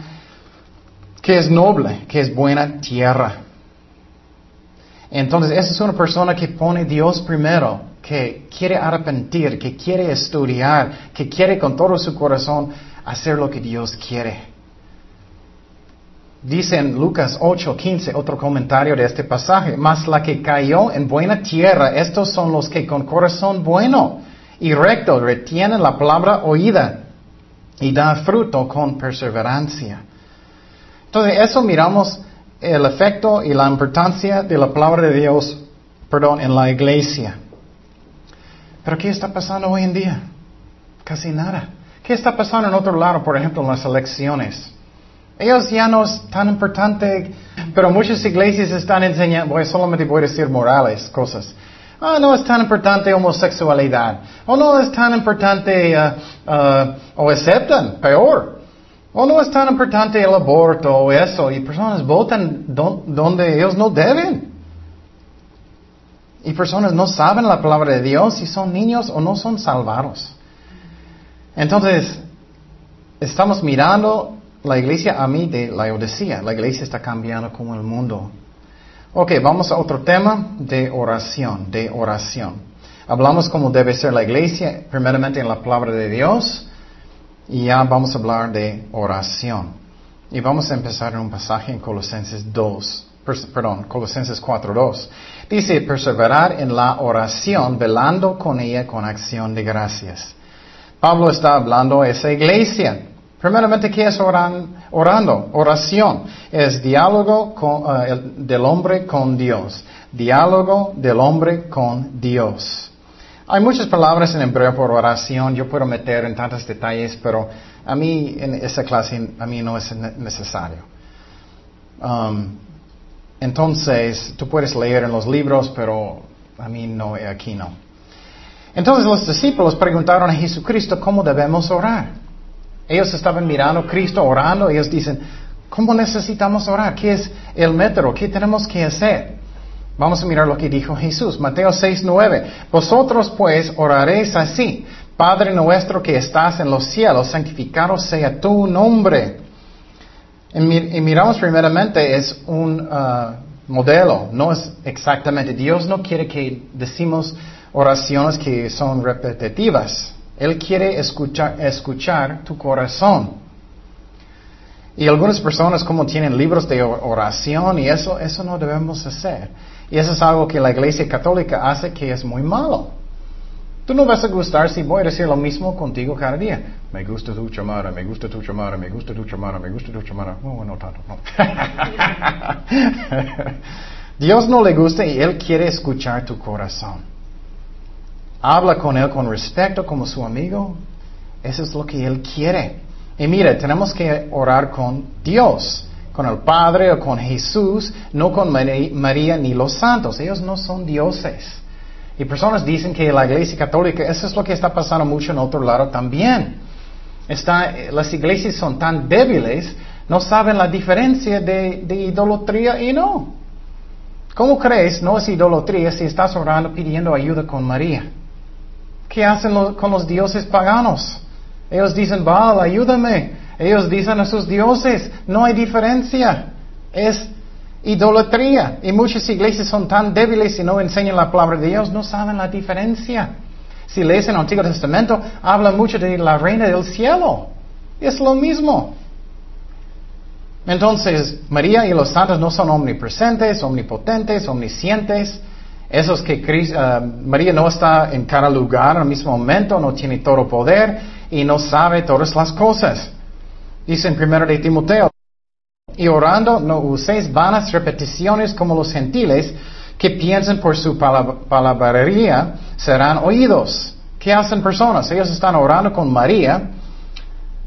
que es noble, que es buena tierra. Entonces, esa es una persona que pone Dios primero, que quiere arrepentir, que quiere estudiar, que quiere con todo su corazón hacer lo que Dios quiere. Dice en Lucas 8, 15, otro comentario de este pasaje, mas la que cayó en buena tierra, estos son los que con corazón bueno y recto retienen la palabra oída y dan fruto con perseverancia. Entonces, eso miramos el efecto y la importancia de la palabra de Dios, perdón, en la iglesia. Pero ¿qué está pasando hoy en día? Casi nada. ¿Qué está pasando en otro lado, por ejemplo, en las elecciones? Ellos ya no es tan importante, pero muchas iglesias están enseñando, voy, solamente voy a decir morales, cosas. Ah, no es tan importante homosexualidad. O no es tan importante, uh, uh, o aceptan, peor. O no es tan importante el aborto o eso, y personas votan donde ellos no deben. Y personas no saben la palabra de Dios si son niños o no son salvados. Entonces, estamos mirando la iglesia a mí de la Odisea. La iglesia está cambiando como el mundo. Ok, vamos a otro tema de oración, de oración. Hablamos cómo debe ser la iglesia, primeramente en la palabra de Dios. Y ya vamos a hablar de oración. Y vamos a empezar en un pasaje en Colosenses 2, perdón, Colosenses 4.2. Dice, perseverar en la oración, velando con ella con acción de gracias. Pablo está hablando a esa iglesia. Primeramente, ¿qué es orando? Oración es diálogo eh, del hombre con Dios. Diálogo del hombre con Dios. Hay muchas palabras en hebreo por oración, yo puedo meter en tantos detalles, pero a mí en esa clase a mí no es necesario. Um, entonces, tú puedes leer en los libros, pero a mí no, aquí no. Entonces los discípulos preguntaron a Jesucristo cómo debemos orar. Ellos estaban mirando a Cristo orando, ellos dicen, ¿cómo necesitamos orar? ¿Qué es el método? ¿Qué tenemos que hacer? Vamos a mirar lo que dijo Jesús. Mateo 6, 9. Vosotros pues oraréis así. Padre nuestro que estás en los cielos, santificado sea tu nombre. Y, miramos primeramente, es un uh, modelo, no es exactamente. Dios no quiere que decimos oraciones que son repetitivas. Él quiere escuchar, escuchar tu corazón. Y algunas personas como tienen libros de oración y eso, eso no debemos hacer. Y eso es algo que la iglesia católica hace que es muy malo. Tú no vas a gustar si voy a decir lo mismo contigo cada día. Me gusta tu chamara, me gusta tu chamara, me gusta tu chamara, me gusta tu chamara. No, no tanto, no. Dios no le gusta y Él quiere escuchar tu corazón. Habla con Él con respeto como su amigo. Eso es lo que Él quiere. Y mire, tenemos que orar con Dios. con el Padre o con Jesús, no con María ni los santos. Ellos no son dioses. Y personas dicen que la iglesia católica, eso es lo que está pasando mucho en otro lado también. Está, las iglesias son tan débiles, no saben la diferencia de, de idolatría y no. ¿Cómo crees? No es idolatría si estás orando pidiendo ayuda con María. ¿Qué hacen con los dioses paganos? Ellos dicen, Baal, ayúdame. Ellos dicen a sus dioses, no hay diferencia. Es idolatría. Y muchas iglesias son tan débiles y no enseñan la palabra de Dios, no saben la diferencia. Si lees el Antiguo Testamento, habla mucho de la reina del cielo. Es lo mismo. Entonces, María y los santos no son omnipresentes, omnipotentes, omniscientes. Esos que uh, María no está en cada lugar al mismo momento, no tiene todo poder y no sabe todas las cosas. Dice en 1 de Timoteo, y orando no uséis vanas repeticiones como los gentiles que piensan por su palabrería serán oídos. ¿Qué hacen personas? Ellos están orando con María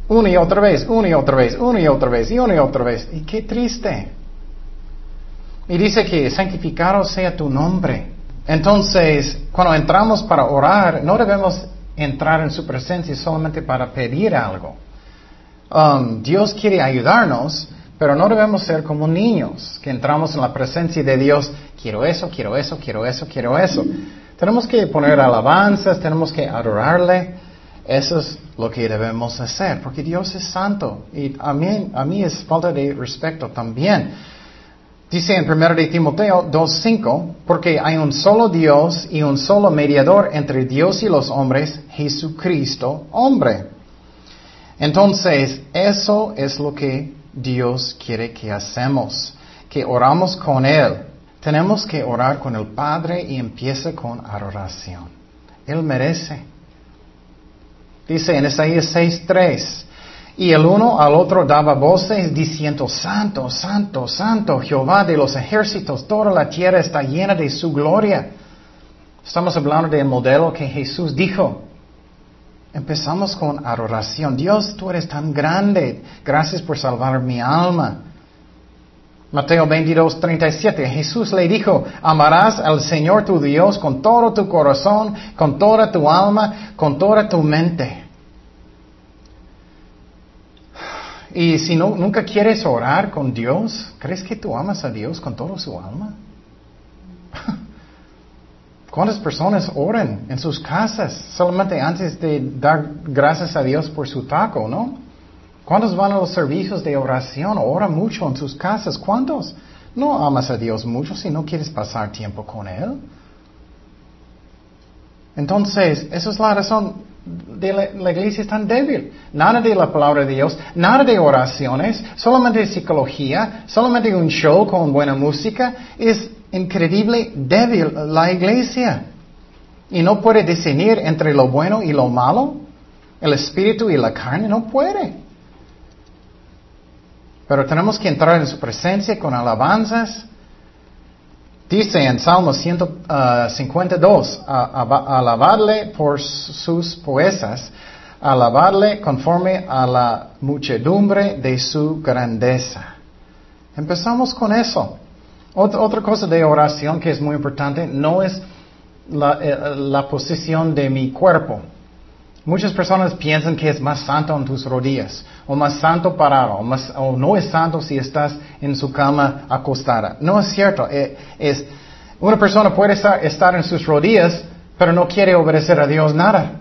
una y otra vez, una y otra vez, una y otra vez, y una y otra vez. Y qué triste. Y dice que santificado sea tu nombre. Entonces, cuando entramos para orar, no debemos entrar en su presencia solamente para pedir algo. Um, Dios quiere ayudarnos, pero no debemos ser como niños, que entramos en la presencia de Dios, quiero eso, quiero eso, quiero eso, quiero eso. Tenemos que poner alabanzas, tenemos que adorarle. Eso es lo que debemos hacer, porque Dios es santo y a mí, a mí es falta de respeto también. Dice en 1 de Timoteo 2.5, porque hay un solo Dios y un solo mediador entre Dios y los hombres, Jesucristo, hombre. Entonces, eso es lo que Dios quiere que hacemos, que oramos con Él. Tenemos que orar con el Padre y empieza con adoración. Él merece. Dice en Isaías 6.3, y el uno al otro daba voces diciendo, Santo, Santo, Santo, Jehová de los ejércitos, toda la tierra está llena de su gloria. Estamos hablando del modelo que Jesús dijo. Empezamos con adoración. Dios, tú eres tan grande. Gracias por salvar mi alma. Mateo 22, 37. Jesús le dijo, amarás al Señor tu Dios con todo tu corazón, con toda tu alma, con toda tu mente. Y si no, nunca quieres orar con Dios, ¿crees que tú amas a Dios con toda su alma? ¿Cuántas personas oran en sus casas solamente antes de dar gracias a Dios por su taco, no? ¿Cuántos van a los servicios de oración? Oran mucho en sus casas. ¿Cuántos? No amas a Dios mucho si no quieres pasar tiempo con Él. Entonces, esa es la razón de la, iglesia es tan débil. Nada de la palabra de Dios, nada de oraciones, solamente psicología, solamente un show con buena música. Es increíble débil la iglesia. Y no puede discernir entre lo bueno y lo malo. El espíritu y la carne no puede. Pero tenemos que entrar en su presencia con alabanzas. Dice en Salmo 152, alabarle por sus poesas, alabarle conforme a la muchedumbre de su grandeza. Empezamos con eso. Otra, cosa de oración que es muy importante no es eh, la, posición de mi cuerpo. Muchas personas piensan que es más santo en tus rodillas, o más santo parado, o, no es santo si estás en su cama acostada. No es cierto. Eh, es, una persona puede estar, en sus rodillas, pero no quiere obedecer a Dios nada.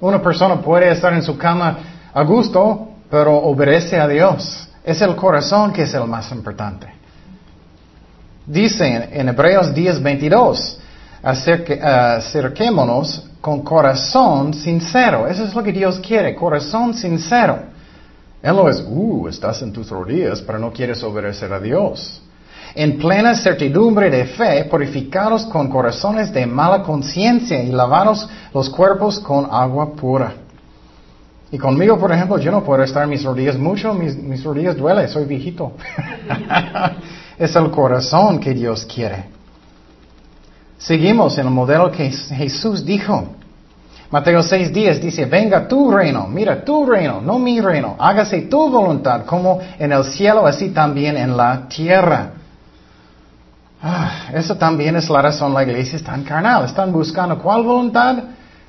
Una persona puede estar en su cama a gusto, pero obedece a Dios. Es el corazón que es el más importante. Dice en Hebreos 10, 22, acerquémonos con corazón sincero. Eso es lo que Dios quiere, corazón sincero. Él no es, uh, estás en tus rodillas, pero no quieres obedecer a Dios. En plena certidumbre de fe, purificados con corazones de mala conciencia y lavados los cuerpos con agua pura. Y conmigo, por ejemplo, yo no puedo estar en mis rodillas mucho, mis, mis rodillas duelen, soy viejito. Es el corazón que Dios quiere. Seguimos en el modelo que Jesús dijo. Mateo 6:10 dice, venga tu reino, mira tu reino, no mi reino, hágase tu voluntad como en el cielo, así también en la tierra. Ah, eso también es la razón la iglesia es tan carnal. Están buscando cuál voluntad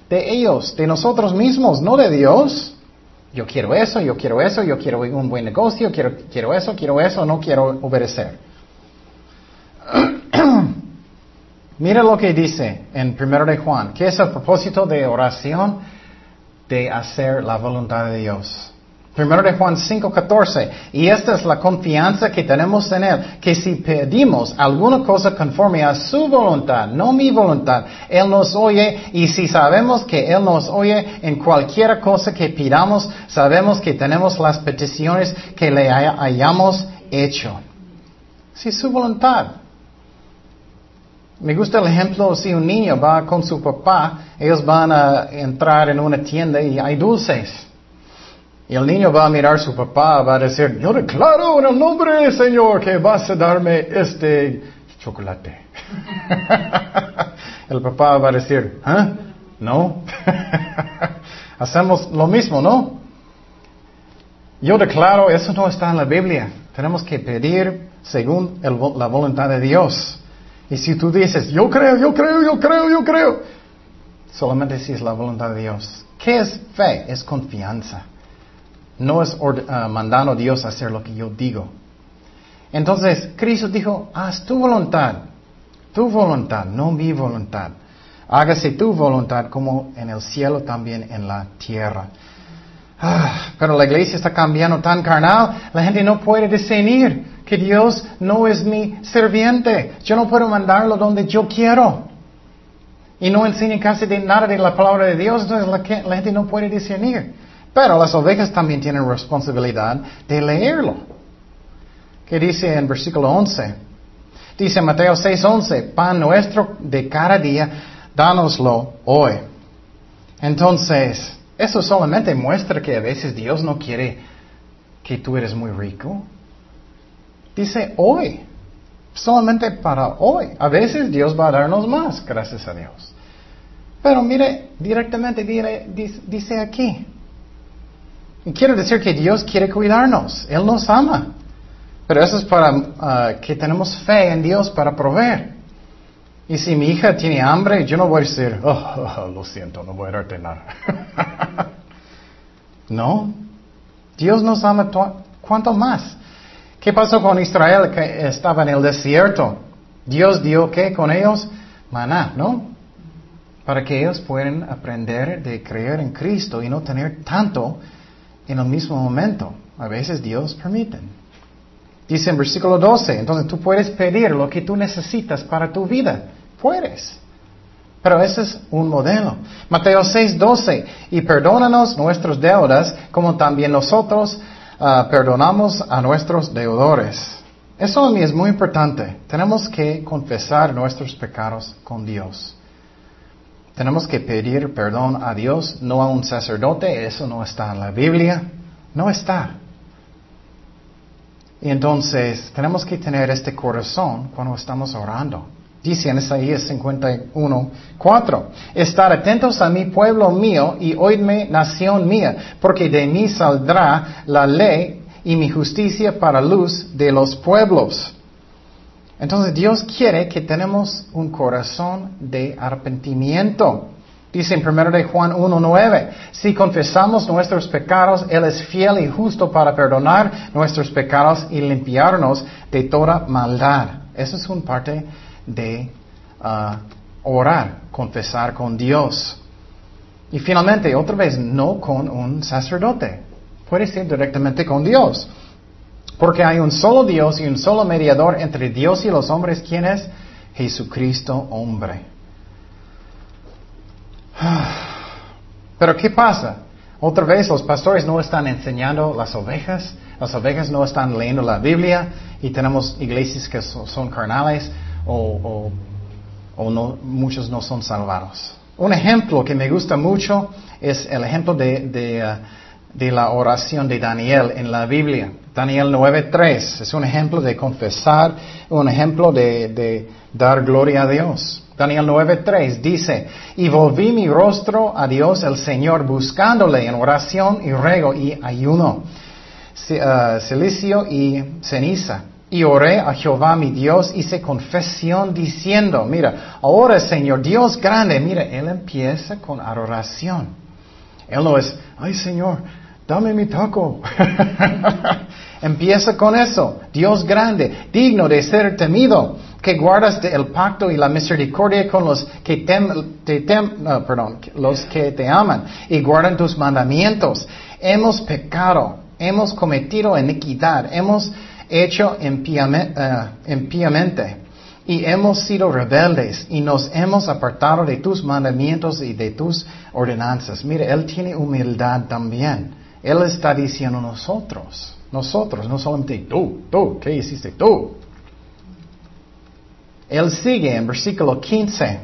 de ellos, de nosotros mismos, no de Dios. Yo quiero eso, yo quiero eso, yo quiero un buen negocio, quiero, quiero eso, quiero eso, no quiero obedecer. Mira lo que dice en 1 de Juan, que es el propósito de oración de hacer la voluntad de Dios. Primero de Juan 5:14. Y esta es la confianza que tenemos en Él, que si pedimos alguna cosa conforme a su voluntad, no mi voluntad, Él nos oye y si sabemos que Él nos oye en cualquier cosa que pidamos, sabemos que tenemos las peticiones que le hayamos hecho. Si su voluntad. Me gusta el ejemplo si un niño va con su papá, ellos van a entrar en una tienda y hay dulces. Y el niño va a mirar a su papá, va a decir, yo declaro en el nombre del Señor que vas a darme este chocolate. el papá va a decir, ¿eh? No. Hacemos lo mismo, ¿no? Yo declaro, eso no está en la Biblia. Tenemos que pedir según la voluntad de Dios. Y si tú dices, yo creo, yo creo, yo creo, yo creo, solamente si es la voluntad de Dios. ¿Qué es fe? Es confianza. No es uh, mandando a Dios a hacer lo que yo digo. Entonces, Cristo dijo, haz tu voluntad, tu voluntad, no mi voluntad. Hágase tu voluntad como en el cielo también en la tierra. Ah, pero la iglesia está cambiando tan carnal, la gente no puede discernir que Dios no es mi serviente. Yo no puedo mandarlo donde yo quiero. Y no enseña casi de nada de la palabra de Dios, entonces la, gente no puede discernir. Pero las ovejas también tienen responsabilidad de leerlo. ¿Qué dice en versículo 11? Dice Mateo 6:11, pan nuestro de cada día, dánoslo hoy. Entonces, eso solamente muestra que a veces Dios no quiere que tú eres muy rico. Dice hoy, solamente para hoy. A veces Dios va a darnos más, gracias a Dios. Pero mire, directamente dice aquí, y quiero decir que Dios quiere cuidarnos, Él nos ama. Pero eso es para ah, que tenemos fe en Dios para proveer. Y si mi hija tiene hambre, yo no voy a decir, oh, oh, oh lo siento, no voy a darte nada. no. Dios nos ama cuánto más. ¿Qué pasó con Israel que estaba en el desierto? Dios dio qué con ellos? Maná, ¿no? Para que ellos puedan aprender de creer en Cristo y no tener tanto en el mismo momento. A veces Dios permite. Dice en versículo 12, entonces tú puedes pedir lo que tú necesitas para tu vida. Puedes. Pero ese es un modelo. Mateo 6, 12, y perdónanos nuestras deudas como también nosotros ah, perdonamos a nuestros deudores. Eso a mí es muy importante. Tenemos que confesar nuestros pecados con Dios. Tenemos que pedir perdón a Dios, no a un sacerdote, eso no está en la Biblia, no está. Y entonces tenemos que tener este corazón cuando estamos orando. Dice en Isaías 51, 4, estar atentos a mi pueblo mío y oídme nación mía, porque de mí saldrá la ley y mi justicia para luz de los pueblos. Entonces Dios quiere que tenemos un corazón de arrepentimiento. Dice en 1 de Juan 1.9, si confesamos nuestros pecados, Él es fiel y justo para perdonar nuestros pecados y limpiarnos de toda maldad. Eso es un parte de uh, orar, confesar con Dios. Y finalmente, otra vez, no con un sacerdote. Puede ser directamente con Dios. Porque hay un solo Dios y un solo mediador entre Dios y los hombres. ¿Quién es? Jesucristo hombre. Pero ¿qué pasa? Otra vez los pastores no están enseñando las ovejas, las ovejas no están leyendo la Biblia y tenemos iglesias que son carnales o, no, muchos no son salvados. Un ejemplo que me gusta mucho es el ejemplo de, uh, de la oración de Daniel en la Biblia. Daniel 9.3 es un ejemplo de confesar, un ejemplo de, dar gloria a Dios. Daniel 9:3 dice, y volví mi rostro a Dios el Señor buscándole en oración y ruego y ayuno, uh, silicio y ceniza. Y oré a Jehová mi Dios, hice confesión diciendo, mira, ahora Señor, Dios grande, mira, Él empieza con adoración. Él no es, ay Señor, dame mi taco. empieza con eso, Dios grande, digno de ser temido que guardas el pacto y la misericordia con los que te, perdón, los que te aman y guardan tus mandamientos. Hemos pecado, hemos cometido iniquidad, hemos hecho impíamente eh, y hemos sido rebeldes y nos hemos apartado de tus mandamientos y de tus ordenanzas. Mire, Él tiene humildad también. Él está diciendo nosotros, nosotros, no solamente tú, tú, ¿qué hiciste tú? Él sigue en versículo 15.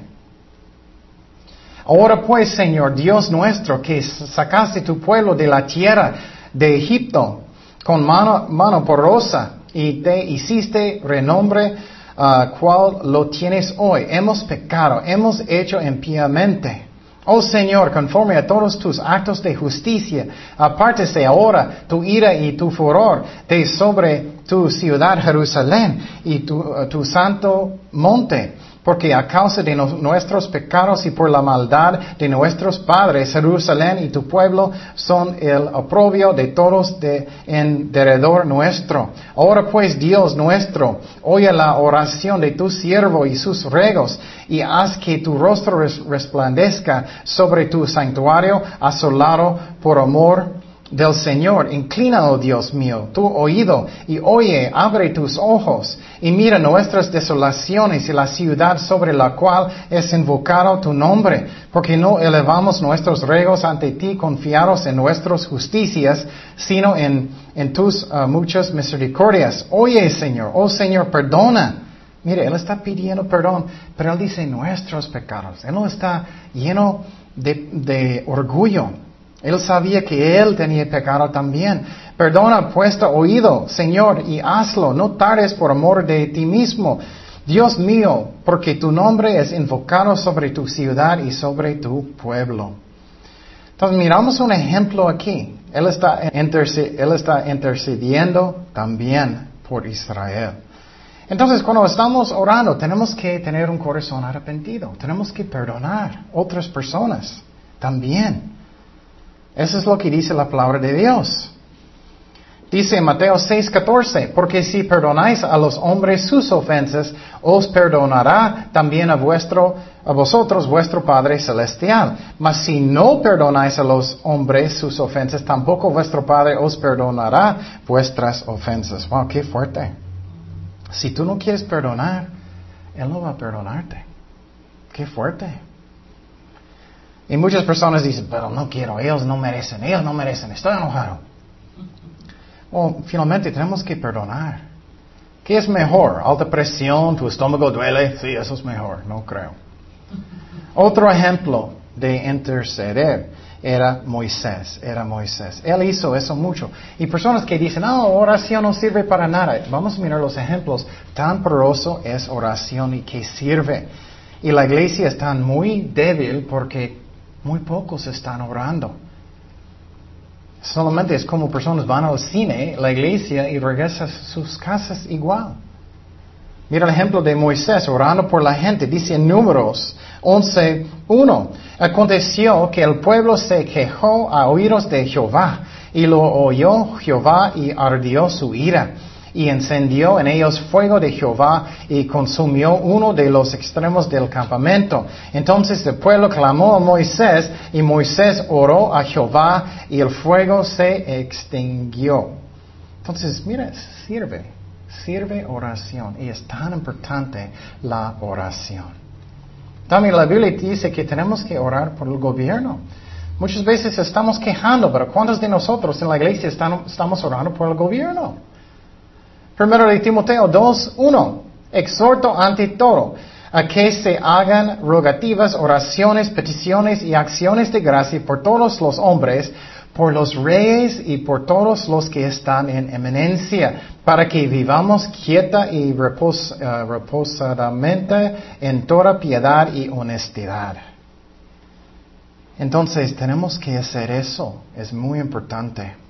Ahora pues, Señor Dios nuestro, que sacaste tu pueblo de la tierra de Egipto con mano, mano porosa y te hiciste renombre uh, cual lo tienes hoy. Hemos pecado, hemos hecho impíamente. Oh Señor, conforme a todos tus actos de justicia, apártese ahora tu ira y tu furor de sobre tu ciudad Jerusalén y tu, santo monte, porque a causa de nuestros pecados y por la maldad de nuestros padres, Jerusalén y tu pueblo son el oprobio de todos de, en derredor nuestro. Ahora pues, Dios nuestro, oye la oración de tu siervo y sus regos, y haz que tu rostro resplandezca sobre tu santuario asolado por amor del Señor. Inclina, oh Dios mío, tu oído y oye, abre tus ojos y mira nuestras desolaciones y la ciudad sobre la cual es invocado tu nombre, porque no elevamos nuestros regos ante ti confiados en nuestras justicias, sino en, tus uh, muchas misericordias. Oye, Señor, oh Señor, perdona. Mire, Él está pidiendo perdón, pero Él dice nuestros pecados. Él no está lleno de orgullo. Él sabía que él tenía pecado también. Perdona, puesta oído, Señor, y hazlo. No tardes por amor de ti mismo. Dios mío, porque tu nombre es invocado sobre tu ciudad y sobre tu pueblo. Entonces miramos un ejemplo aquí. Él está, él está intercediendo también por Israel. Entonces, cuando estamos orando, tenemos que tener un corazón arrepentido. Tenemos que perdonar otras personas también. Eso es lo que dice la palabra de Dios. Dice Mateo 6:14, porque si perdonáis a los hombres sus ofensas, os perdonará también a vuestro a vosotros vuestro Padre celestial. Mas si no perdonáis a los hombres sus ofensas, tampoco vuestro Padre os perdonará vuestras ofensas. Wow, qué fuerte. Si tú no quieres perdonar, él no va a perdonarte. Qué fuerte. Y muchas personas dicen, pero no quiero, ellos no merecen, ellos no merecen, estoy enojado. Bueno, finalmente tenemos que perdonar. ¿Qué es mejor? ¿Alta presión? ¿Tu estómago duele? Sí, eso es mejor, no creo. Otro ejemplo de interceder era Moisés, era Moisés. Él hizo eso mucho. Y personas que dicen, no, oración no sirve para nada. Vamos a mirar los ejemplos. Tan poderoso es oración y que sirve. Y la iglesia está muy débil porque muy pocos están orando. Solamente es como personas van al cine, la iglesia y regresan a sus casas igual. Mira el ejemplo de Moisés orando por la gente. Dice en Números 11.1. Aconteció que el pueblo se quejó a oídos de Jehová y lo oyó Jehová y ardió su ira y encendió en ellos fuego de Jehová y consumió uno de los extremos del campamento. Entonces el pueblo clamó a Moisés y Moisés oró a Jehová y el fuego se extinguió. Entonces, mira, sirve, sirve oración y es tan importante la oración. También la Biblia dice que tenemos que orar por el gobierno. Muchas veces estamos quejando, pero ¿cuántos de nosotros en la iglesia estamos orando por el gobierno? Primero de Timoteo 2, 1. Exhorto ante todo a que se hagan rogativas, oraciones, peticiones y acciones de gracia por todos los hombres, por los reyes y por todos los que están en eminencia, para que vivamos quieta y uh, reposadamente en toda piedad y honestidad. Entonces tenemos que hacer eso, es muy importante.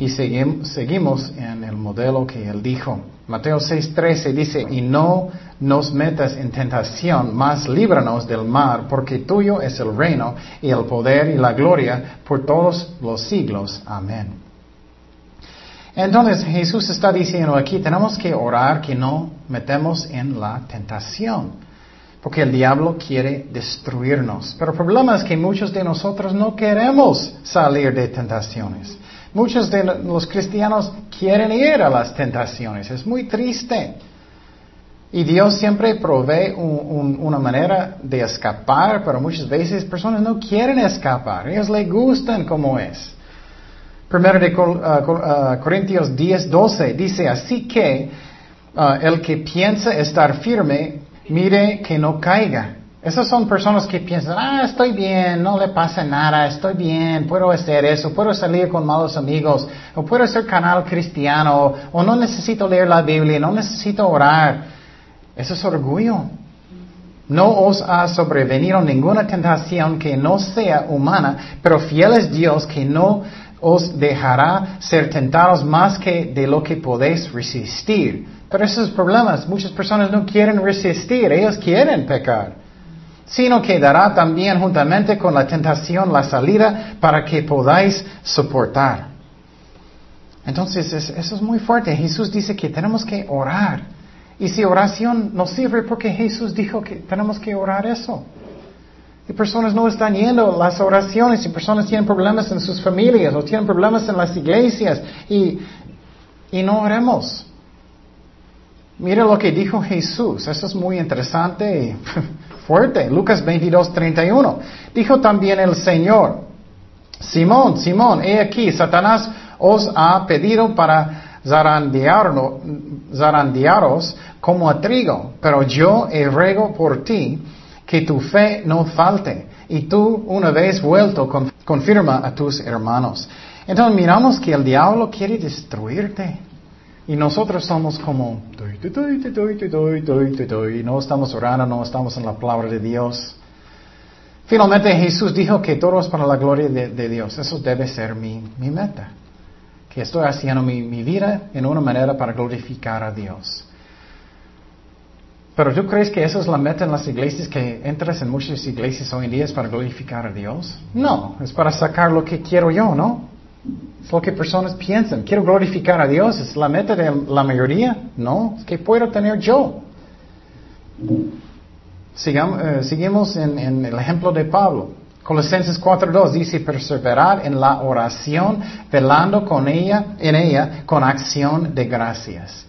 Y seguimos en el modelo que él dijo. Mateo 6:13 dice, y no nos metas en tentación, mas líbranos del mal, porque tuyo es el reino y el poder y la gloria por todos los siglos. Amén. Entonces Jesús está diciendo aquí, tenemos que orar que no metemos en la tentación, porque el diablo quiere destruirnos. Pero el problema es que muchos de nosotros no queremos salir de tentaciones. Muchos de los cristianos quieren ir a las tentaciones. Es muy triste. Y Dios siempre provee una manera de escapar, pero muchas veces personas no quieren escapar. Ellos les gustan como es. Primero de uh, uh, Corintios 10, 12 dice, así que uh, el que piensa estar firme, mire que no caiga. Esas son personas que piensan, ah, estoy bien, no le pasa nada, estoy bien, puedo hacer eso, puedo salir con malos amigos, o puedo ser canal cristiano, o no necesito leer la Biblia, no necesito orar. Eso es orgullo. No os ha sobrevenido ninguna tentación que no sea humana, pero fiel es Dios que no os dejará ser tentados más que de lo que podéis resistir. Pero esos problemas, muchas personas no quieren resistir, ellos quieren pecar sino que dará también juntamente con la tentación la salida para que podáis soportar. Entonces, eso es muy fuerte. Jesús dice que tenemos que orar. Y si oración no sirve porque Jesús dijo que tenemos que orar eso. Y personas no están yendo las oraciones y personas tienen problemas en sus familias o tienen problemas en las iglesias y, y no oremos. Mira lo que dijo Jesús. Eso es muy interesante fuerte. Lucas 22, 31. Dijo también el Señor, Simón, Simón, he aquí, Satanás os ha pedido para zarandearos como a trigo, pero yo he rego por ti que tu fe no falte. Y tú, una vez vuelto, confirma a tus hermanos. Entonces miramos que el diablo quiere destruirte. Y nosotros somos como, no estamos orando, no estamos en la palabra de Dios. Finalmente Jesús dijo que todo es para la gloria de, Dios. Eso debe ser mi, meta. Que estoy haciendo mi, mi, vida en una manera para glorificar a Dios. Pero ¿tú crees que esa es la meta en las iglesias, que entras en muchas iglesias hoy en día es para glorificar a Dios? No, es para sacar lo que quiero yo, ¿no? Es lo que personas piensan. Quiero glorificar a Dios. ¿Es la meta de la mayoría? No. Es que puedo tener yo. Eh, seguimos en, el ejemplo de Pablo. Colosenses 4.2 dice perseverar en la oración, velando con ella, en ella con acción de gracias.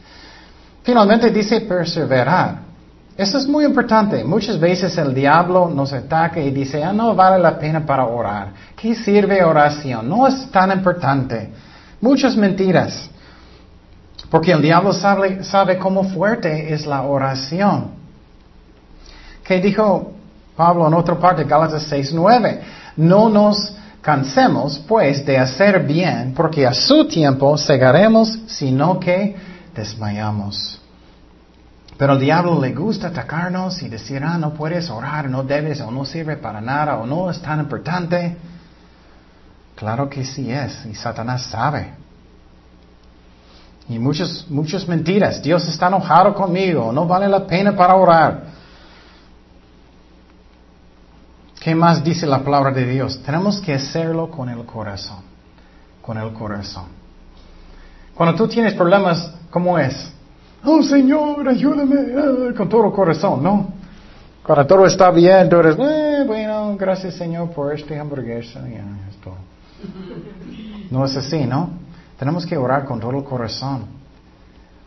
Finalmente dice perseverar. Eso es muy importante. Muchas veces el diablo nos ataca y dice, ah, no vale la pena para orar. ¿Qué sirve oración? No es tan importante. Muchas mentiras. Porque el diablo sabe, sabe cómo fuerte es la oración. ¿Qué dijo Pablo en otra parte, Gálatas 6.9? No nos cansemos, pues, de hacer bien, porque a su tiempo cegaremos, sino que desmayamos. Pero al diablo le gusta atacarnos y decir, ah, no puedes orar, no debes, o no sirve para nada, o no es tan importante. Claro que sí es, y Satanás sabe. Y muchas, muchas mentiras. Dios está enojado conmigo, no vale la pena para orar. ¿Qué más dice la palabra de Dios? Tenemos que hacerlo con el corazón. Con el corazón. Cuando tú tienes problemas, ¿cómo es? Oh Señor, ayúdame ah, con todo corazón, ¿no? Cuando todo está bien, tú eres, eh, bueno, gracias Señor por este hamburguesa, ya. No es así, ¿no? Tenemos que orar con todo el corazón.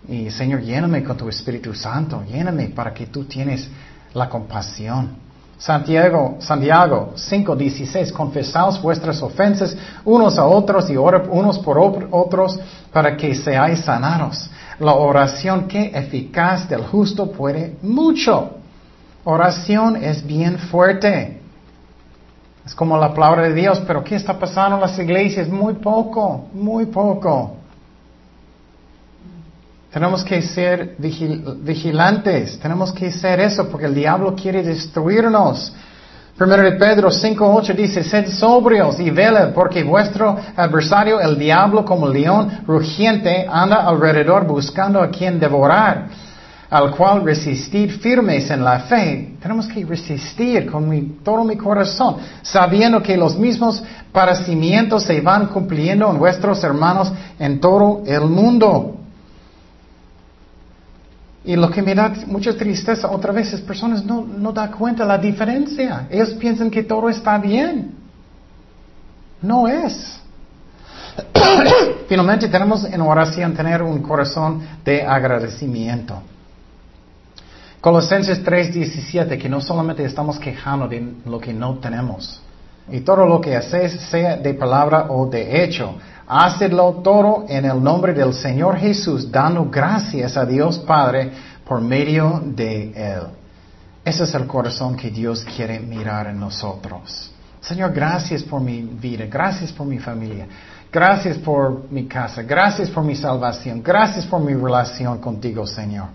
Y Señor, lléname con tu Espíritu Santo, lléname para que tú tienes la compasión. Santiago, Santiago 5:16, confesaos vuestras ofensas unos a otros y unos por otros para que seáis sanados. La oración que eficaz del justo puede mucho. Oración es bien fuerte. Es como la palabra de Dios, pero ¿qué está pasando en las iglesias? Muy poco, muy poco. Tenemos que ser vigilantes, tenemos que hacer eso porque el diablo quiere destruirnos. Primero de Pedro 5.8 dice, sed sobrios y veled porque vuestro adversario, el diablo como león rugiente, anda alrededor buscando a quien devorar, al cual resistir firmes en la fe. Tenemos que resistir con todo mi corazón, sabiendo que los mismos padecimientos se van cumpliendo en vuestros hermanos en todo el mundo. Y lo que me da mucha tristeza otra vez es personas no, no dan cuenta la diferencia. Ellos piensan que todo está bien. No es. Finalmente tenemos en oración tener un corazón de agradecimiento. Colosenses 3:17, que no solamente estamos quejando de lo que no tenemos. Y todo lo que haces, sea de palabra o de hecho, Hacedlo todo en el nombre del Señor Jesús, dando gracias a Dios Padre por medio de Él. Ese es el corazón que Dios quiere mirar en nosotros. Señor, gracias por mi vida, gracias por mi familia, gracias por mi casa, gracias por mi salvación, gracias por mi relación contigo, Señor.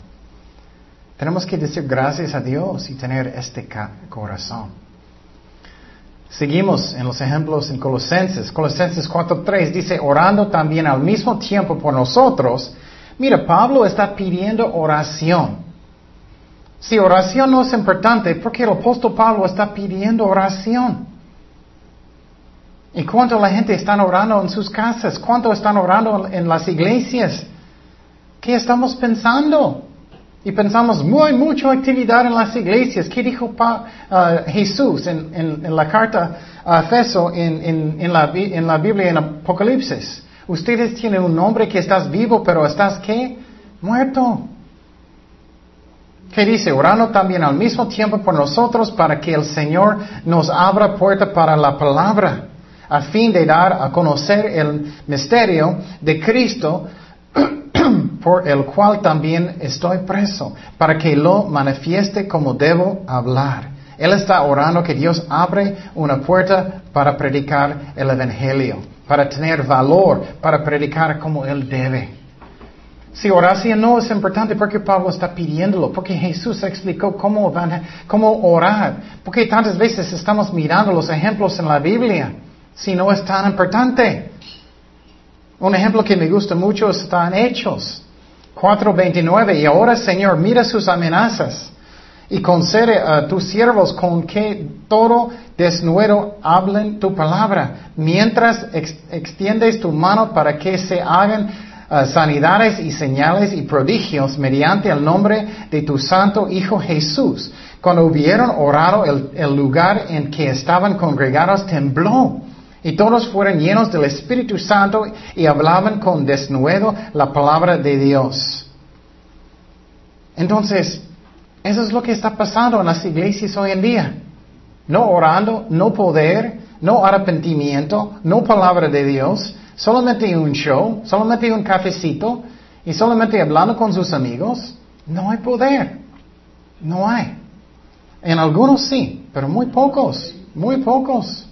Tenemos que decir gracias a Dios y tener este corazón. Seguimos en los ejemplos en Colosenses. Colosenses 4.3 dice, orando también al mismo tiempo por nosotros. Mira, Pablo está pidiendo oración. Si oración no es importante, ¿por qué el apóstol Pablo está pidiendo oración? ¿Y cuánto la gente está orando en sus casas? ¿Cuánto están orando en las iglesias? ¿Qué estamos pensando? Y pensamos, muy mucha actividad en las iglesias. ¿Qué dijo uh, Jesús en, la carta a Efeso en, la, en la Biblia en Apocalipsis? Ustedes tienen un nombre que estás vivo, pero estás qué? Muerto. ¿Qué dice? Orando también al mismo tiempo por nosotros para que el Señor nos abra puerta para la palabra, a fin de dar a conocer el misterio de Cristo por el cual también estoy preso, para que lo manifieste como debo hablar. Él está orando que Dios abre una puerta para predicar el Evangelio, para tener valor, para predicar como Él debe. Si oración no es importante, porque Pablo está pidiéndolo? Porque Jesús explicó cómo, van, cómo orar. Porque tantas veces estamos mirando los ejemplos en la Biblia, si no es tan importante. Un ejemplo que me gusta mucho está en Hechos 4.29. Y ahora, Señor, mira sus amenazas y concede a tus siervos con que todo desnudo hablen tu palabra, mientras extiendes tu mano para que se hagan uh, sanidades y señales y prodigios mediante el nombre de tu santo Hijo Jesús. Cuando hubieron orado, el lugar en que estaban congregados tembló y todos fueron llenos del Espíritu Santo y hablaban con desnudo la palabra de Dios. Entonces, eso es lo que está pasando en las iglesias hoy en día. No orando, no poder, no arrepentimiento, no palabra de Dios, solamente un show, solamente un cafecito y solamente hablando con sus amigos. No hay poder. No hay. En algunos sí, pero muy pocos, muy pocos.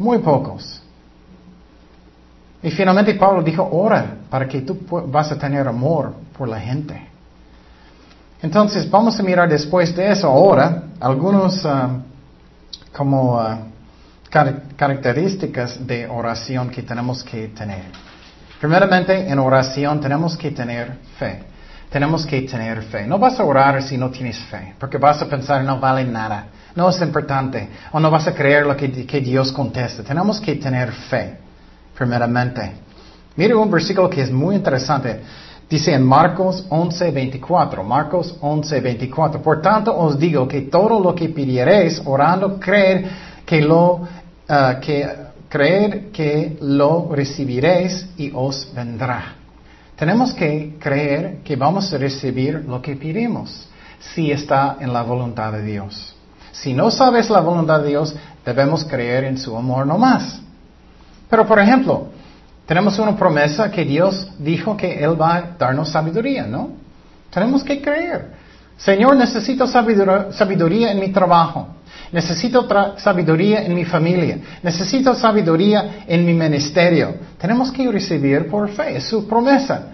Muy pocos. Y finalmente Pablo dijo, ora para que tú vas a tener amor por la gente. Entonces vamos a mirar después de eso ahora algunos um, como uh, características de oración que tenemos que tener. Primeramente, en oración tenemos que tener fe. Tenemos que tener fe. No vas a orar si no tienes fe, porque vas a pensar no vale nada. No es importante. O no vas a creer lo que, Dios contesta. Tenemos que tener fe, primeramente. Mire un versículo que es muy interesante. Dice en Marcos 11:24, Marcos 11:24, por tanto os digo que todo lo que pidiereis orando, creer que lo, uh, que, creer que lo recibiréis y os vendrá. Tenemos que creer que vamos a recibir lo que pedimos, si está en la voluntad de Dios. Si no sabes la voluntad de Dios, debemos creer en su amor no más. Pero por ejemplo, tenemos una promesa que Dios dijo que Él va a darnos sabiduría, ¿no? Tenemos que creer. Señor, necesito sabiduría en mi trabajo. Necesito sabiduría en mi familia. Necesito sabiduría en mi ministerio. Tenemos que recibir por fe. Es su promesa.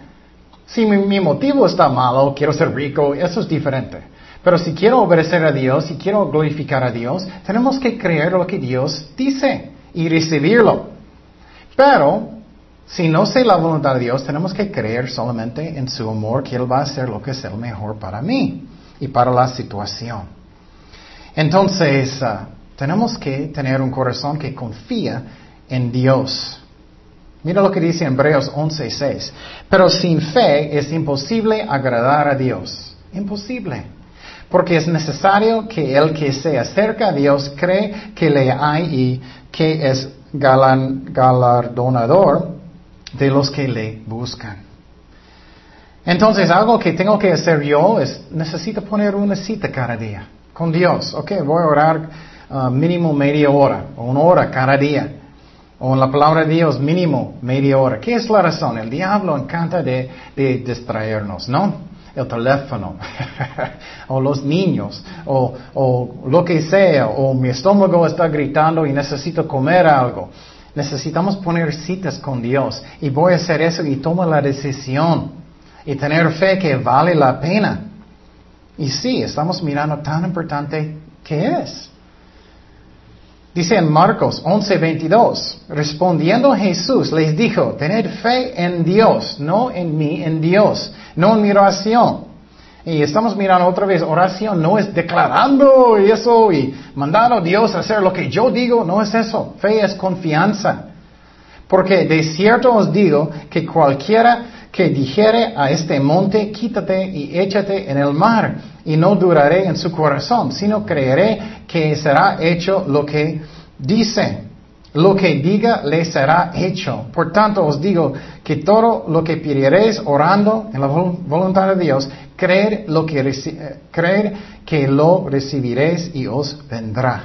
Si mi, motivo está malo, quiero ser rico, eso es diferente. Pero si quiero obedecer a Dios, si quiero glorificar a Dios, tenemos que creer lo que Dios dice y recibirlo. Pero, si no sé la voluntad de Dios, tenemos que creer solamente en su amor, que Él va a hacer lo que es el mejor para mí y para la situación. Entonces, ah, tenemos que tener un corazón que confía en Dios. Mira lo que dice Hebreos 11:6. Pero sin fe es imposible agradar a Dios. Imposible. Porque es necesario que el que se acerca a Dios cree que le hay y que es galardonador de los que le buscan. Entonces, algo que tengo que hacer yo es, necesito poner una cita cada día con Dios. Ok, voy a orar uh, mínimo media hora o una hora cada día. O en la palabra de Dios, mínimo media hora. ¿Qué es la razón? El diablo encanta de, distraernos, ¿no? El teléfono, o los niños, o, o lo que sea, o mi estómago está gritando y necesito comer algo. Necesitamos poner citas con Dios y voy a hacer eso y tomo la decisión y tener fe que vale la pena. Y sí, estamos mirando tan importante que es. Dice en Marcos 11:22, respondiendo Jesús les dijo, tened fe en Dios, no en mí, en Dios, no en mi oración. Y estamos mirando otra vez, oración no es declarando eso y mandando a Dios a hacer lo que yo digo, no es eso. Fe es confianza. Porque de cierto os digo que cualquiera que dijere a este monte, quítate y échate en el mar, y no duraré en su corazón, sino creeré que será hecho lo que dice. Lo que diga le será hecho. Por tanto os digo que todo lo que pidiereis orando en la voluntad de Dios, creer, lo que, eh, creer que lo recibiréis y os vendrá.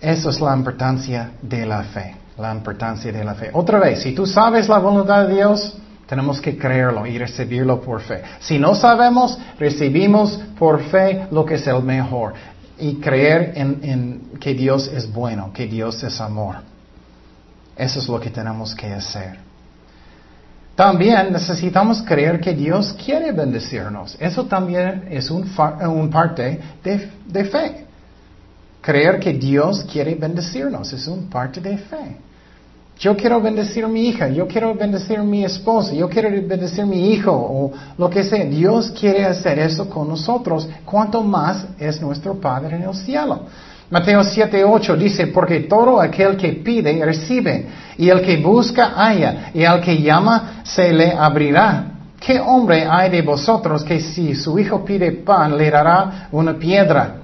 Esa es la importancia de la fe. La importancia de la fe. Otra vez, si tú sabes la voluntad de Dios, tenemos que creerlo y recibirlo por fe. Si no sabemos, recibimos por fe lo que es el mejor y creer en, que Dios es bueno, que Dios es amor. Eso es lo que tenemos que hacer. También necesitamos creer que Dios quiere bendecirnos. Eso también es un, parte de, de fe. Creer que Dios quiere bendecirnos es un parte de fe. Yo quiero bendecir a mi hija, yo quiero bendecir a mi esposo, yo quiero bendecir a mi hijo o lo que sea. Dios quiere hacer eso con nosotros. Cuanto más es nuestro Padre en el cielo. Mateo 7:8 dice, porque todo aquel que pide recibe, y el que busca haya, y al que llama se le abrirá. ¿Qué hombre hay de vosotros que si su hijo pide pan le dará una piedra?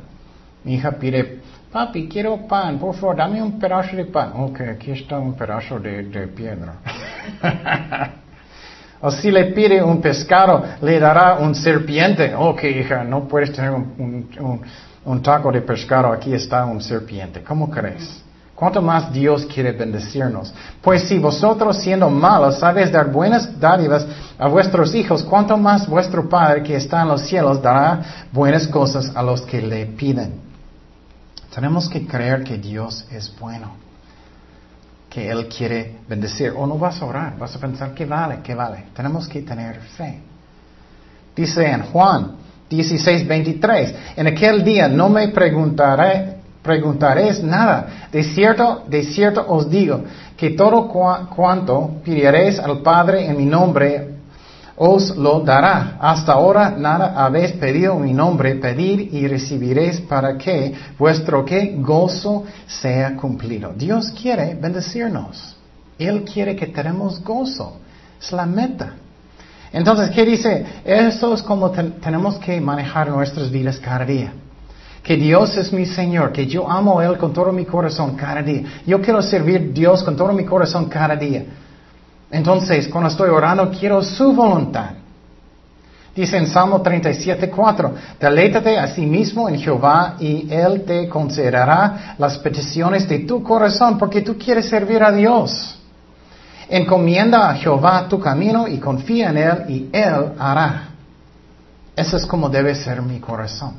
Mi hija pide Papi, quiero pan, por favor, dame un pedazo de pan. Ok, aquí está un pedazo de, piedra. o si le pide un pescado, le dará un serpiente. Ok, hija, no puedes tener un, un taco de pescado, aquí está un serpiente. ¿Cómo crees? ¿Cuánto más Dios quiere bendecirnos? Pues si vosotros siendo malos sabéis dar buenas dádivas a vuestros hijos, ¿cuánto más vuestro Padre que está en los cielos dará buenas cosas a los que le piden? Tenemos que creer que Dios es bueno, que Él quiere bendecir. O no vas a orar, vas a pensar que vale, que vale. Tenemos que tener fe. Dice en Juan 16, 23, en aquel día no me preguntaré, preguntaréis nada. De cierto, de cierto os digo que todo cuanto pidiereis al Padre en mi nombre, os lo dará. Hasta ahora nada habéis pedido mi nombre, pedir y recibiréis para que vuestro que gozo sea cumplido. Dios quiere bendecirnos. Él quiere que tenemos gozo. Es la meta. Entonces, ¿qué dice? Eso es como tenemos que manejar nuestras vidas cada día. Que Dios es mi Señor, que yo amo a Él con todo mi corazón cada día. Yo quiero servir a Dios con todo mi corazón cada día. Entonces, cuando estoy orando, quiero su voluntad. Dice en Salmo 37.4, deleítate a sí mismo en Jehová y Él te considerará las peticiones de tu corazón porque tú quieres servir a Dios. Encomienda a Jehová tu camino y confía en Él y Él hará. Eso es como debe ser mi corazón.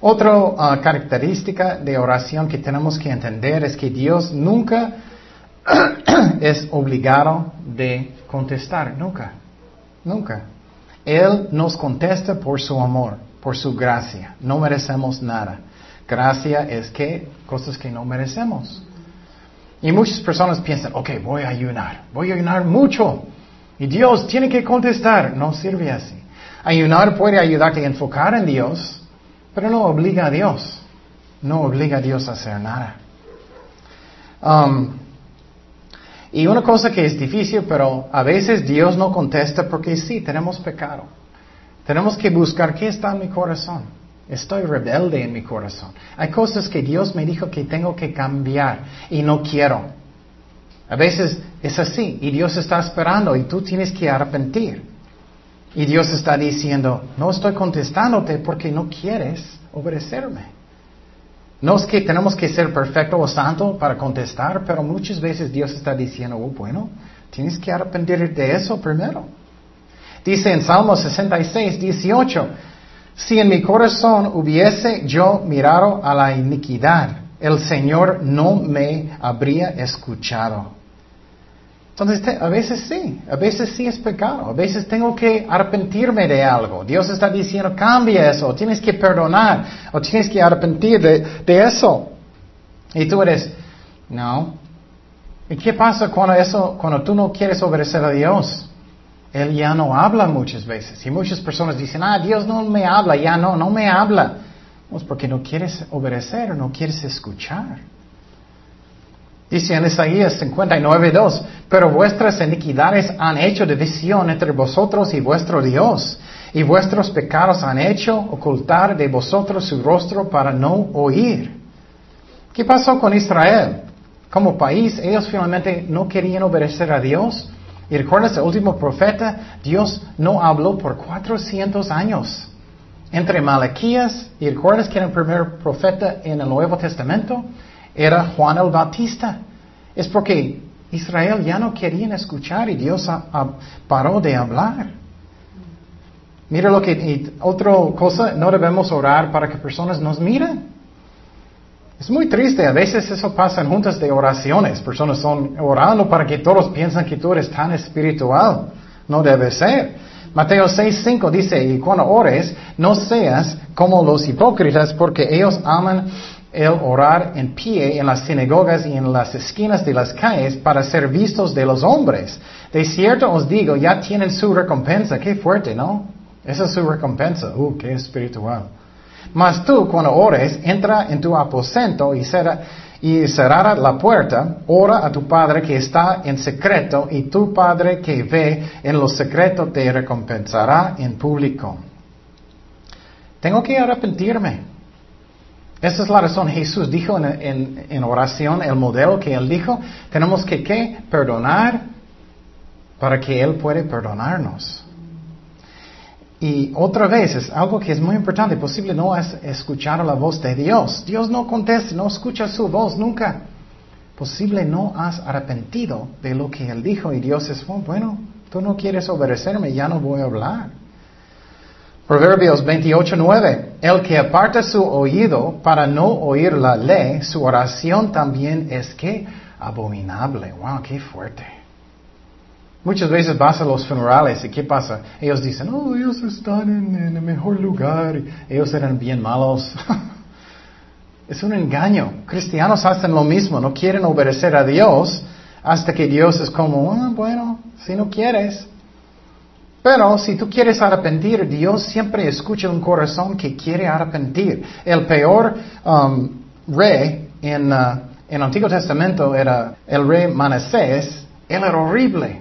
Otra uh, característica de oración que tenemos que entender es que Dios nunca es obligado de contestar, nunca, nunca. Él nos contesta por su amor, por su gracia. No merecemos nada. Gracia es que cosas que no merecemos. Y muchas personas piensan, ok, voy a ayunar, voy a ayunar mucho. Y Dios tiene que contestar. No sirve así. Ayunar puede ayudarte a enfocar en Dios, pero no obliga a Dios. No obliga a Dios a hacer nada. Um, y una cosa que es difícil, pero a veces Dios no contesta porque sí, tenemos pecado. Tenemos que buscar qué está en mi corazón. Estoy rebelde en mi corazón. Hay cosas que Dios me dijo que tengo que cambiar y no quiero. A veces es así y Dios está esperando y tú tienes que arrepentir. Y Dios está diciendo, no estoy contestándote porque no quieres obedecerme. No es que tenemos que ser perfecto o santo para contestar, pero muchas veces Dios está diciendo, oh, bueno, tienes que arrepentir de eso primero. Dice en Salmo 66, 18, si en mi corazón hubiese yo mirado a la iniquidad, el Señor no me habría escuchado. Entonces, a veces sí, a veces sí es pecado, a veces tengo que arrepentirme de algo. Dios está diciendo, cambia eso, tienes que perdonar, o tienes que arrepentir de, eso. Y tú eres, no. ¿Y qué pasa cuando eso, cuando tú no quieres obedecer a Dios? Él ya no habla muchas veces. Y muchas personas dicen, ah, Dios no me habla, ya no, no me habla. Pues porque no quieres obedecer, no quieres escuchar. Dice en Isaías 59.2, pero vuestras iniquidades han hecho división entre vosotros y vuestro Dios, y vuestros pecados han hecho ocultar de vosotros su rostro para no oír. ¿Qué pasó con Israel? Como país, ellos finalmente no querían obedecer a Dios y recuerdas, el último profeta, Dios no habló por 400 años. Entre Malaquías, y recuerdas que era el primer profeta en el Nuevo Testamento, era Juan el Bautista. Es porque Israel ya no querían escuchar y Dios paró de hablar. Mira lo que, otra cosa, no debemos orar para que personas nos miren. Es muy triste, a veces eso pasa en juntas de oraciones. Personas son orando para que todos piensen que tú eres tan espiritual. No debe ser. Mateo 6:5 dice, y cuando ores, no seas como los hipócritas, porque ellos aman el orar en pie en las sinagogas y en las esquinas de las calles para ser vistos de los hombres. De cierto os digo, ya tienen su recompensa. Qué fuerte, ¿no? Esa es su recompensa. Uh, qué espiritual. Mas tú, cuando ores, entra en tu aposento y, cerra, y cerrará la puerta, ora a tu Padre que está en secreto, y tu Padre que ve en lo secreto te recompensará en público. Tengo que arrepentirme. Esa es la razón. Jesús dijo en, en, oración, el modelo que él dijo, tenemos que ¿qué? perdonar para que Él puede perdonarnos. Y otra vez, es algo que es muy importante, posible no es escuchar la voz de Dios. Dios no contesta, no escucha su voz nunca. Posible no has arrepentido de lo que Él dijo y Dios es, oh, bueno, tú no quieres obedecerme, ya no voy a hablar. Proverbios 28.9, el que aparta su oído para no oír la ley, su oración también es que abominable. Wow, qué fuerte. Muchas veces vas a los funerales y ¿qué pasa? Ellos dicen, oh, ellos están en, el mejor lugar, ellos eran bien malos. es un engaño. Cristianos hacen lo mismo, no quieren obedecer a Dios hasta que Dios es como, ah, bueno, si no quieres. Pero si tú quieres arrepentir, Dios siempre escucha un corazón que quiere arrepentir. El peor um, rey en, uh, el Antiguo Testamento era el rey Manasés. Él era horrible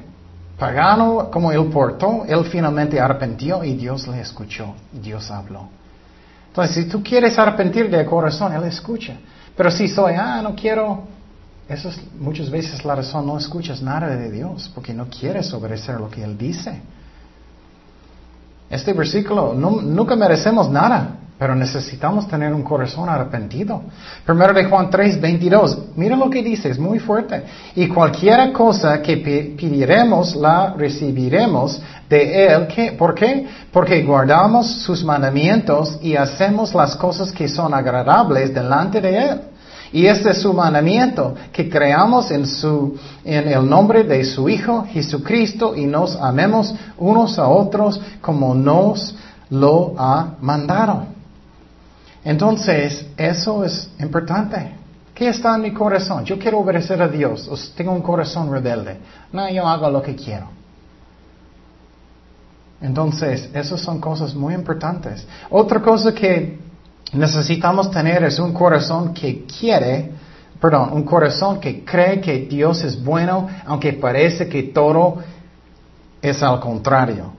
pagano como él portó, él finalmente arrepintió y Dios le escuchó, Dios habló. Entonces, si tú quieres arrepentir de corazón, Él escucha. Pero si soy, ah, no quiero, eso es muchas veces la razón, no escuchas nada de Dios, porque no quieres obedecer lo que Él dice. Este versículo, nunca merecemos nada. pero necesitamos tener un corazón arrepentido. Primero de Juan 3, 22. Mira lo que dice, es muy fuerte. Y cualquier cosa que pediremos, la recibiremos de Él. ¿Por qué? Porque guardamos sus mandamientos y hacemos las cosas que son agradables delante de Él. Y este es su mandamiento, que creamos en, su, en el nombre de su Hijo Jesucristo y nos amemos unos a otros como nos lo ha mandado. Entonces, eso es importante. ¿Qué está en mi corazón? Yo quiero obedecer a Dios. Tengo un corazón rebelde. No, yo hago lo que quiero. Entonces, esas son cosas muy importantes. Otra cosa que necesitamos tener es un corazón que quiere, perdón, un corazón que cree que Dios es bueno, aunque parece que todo es al contrario.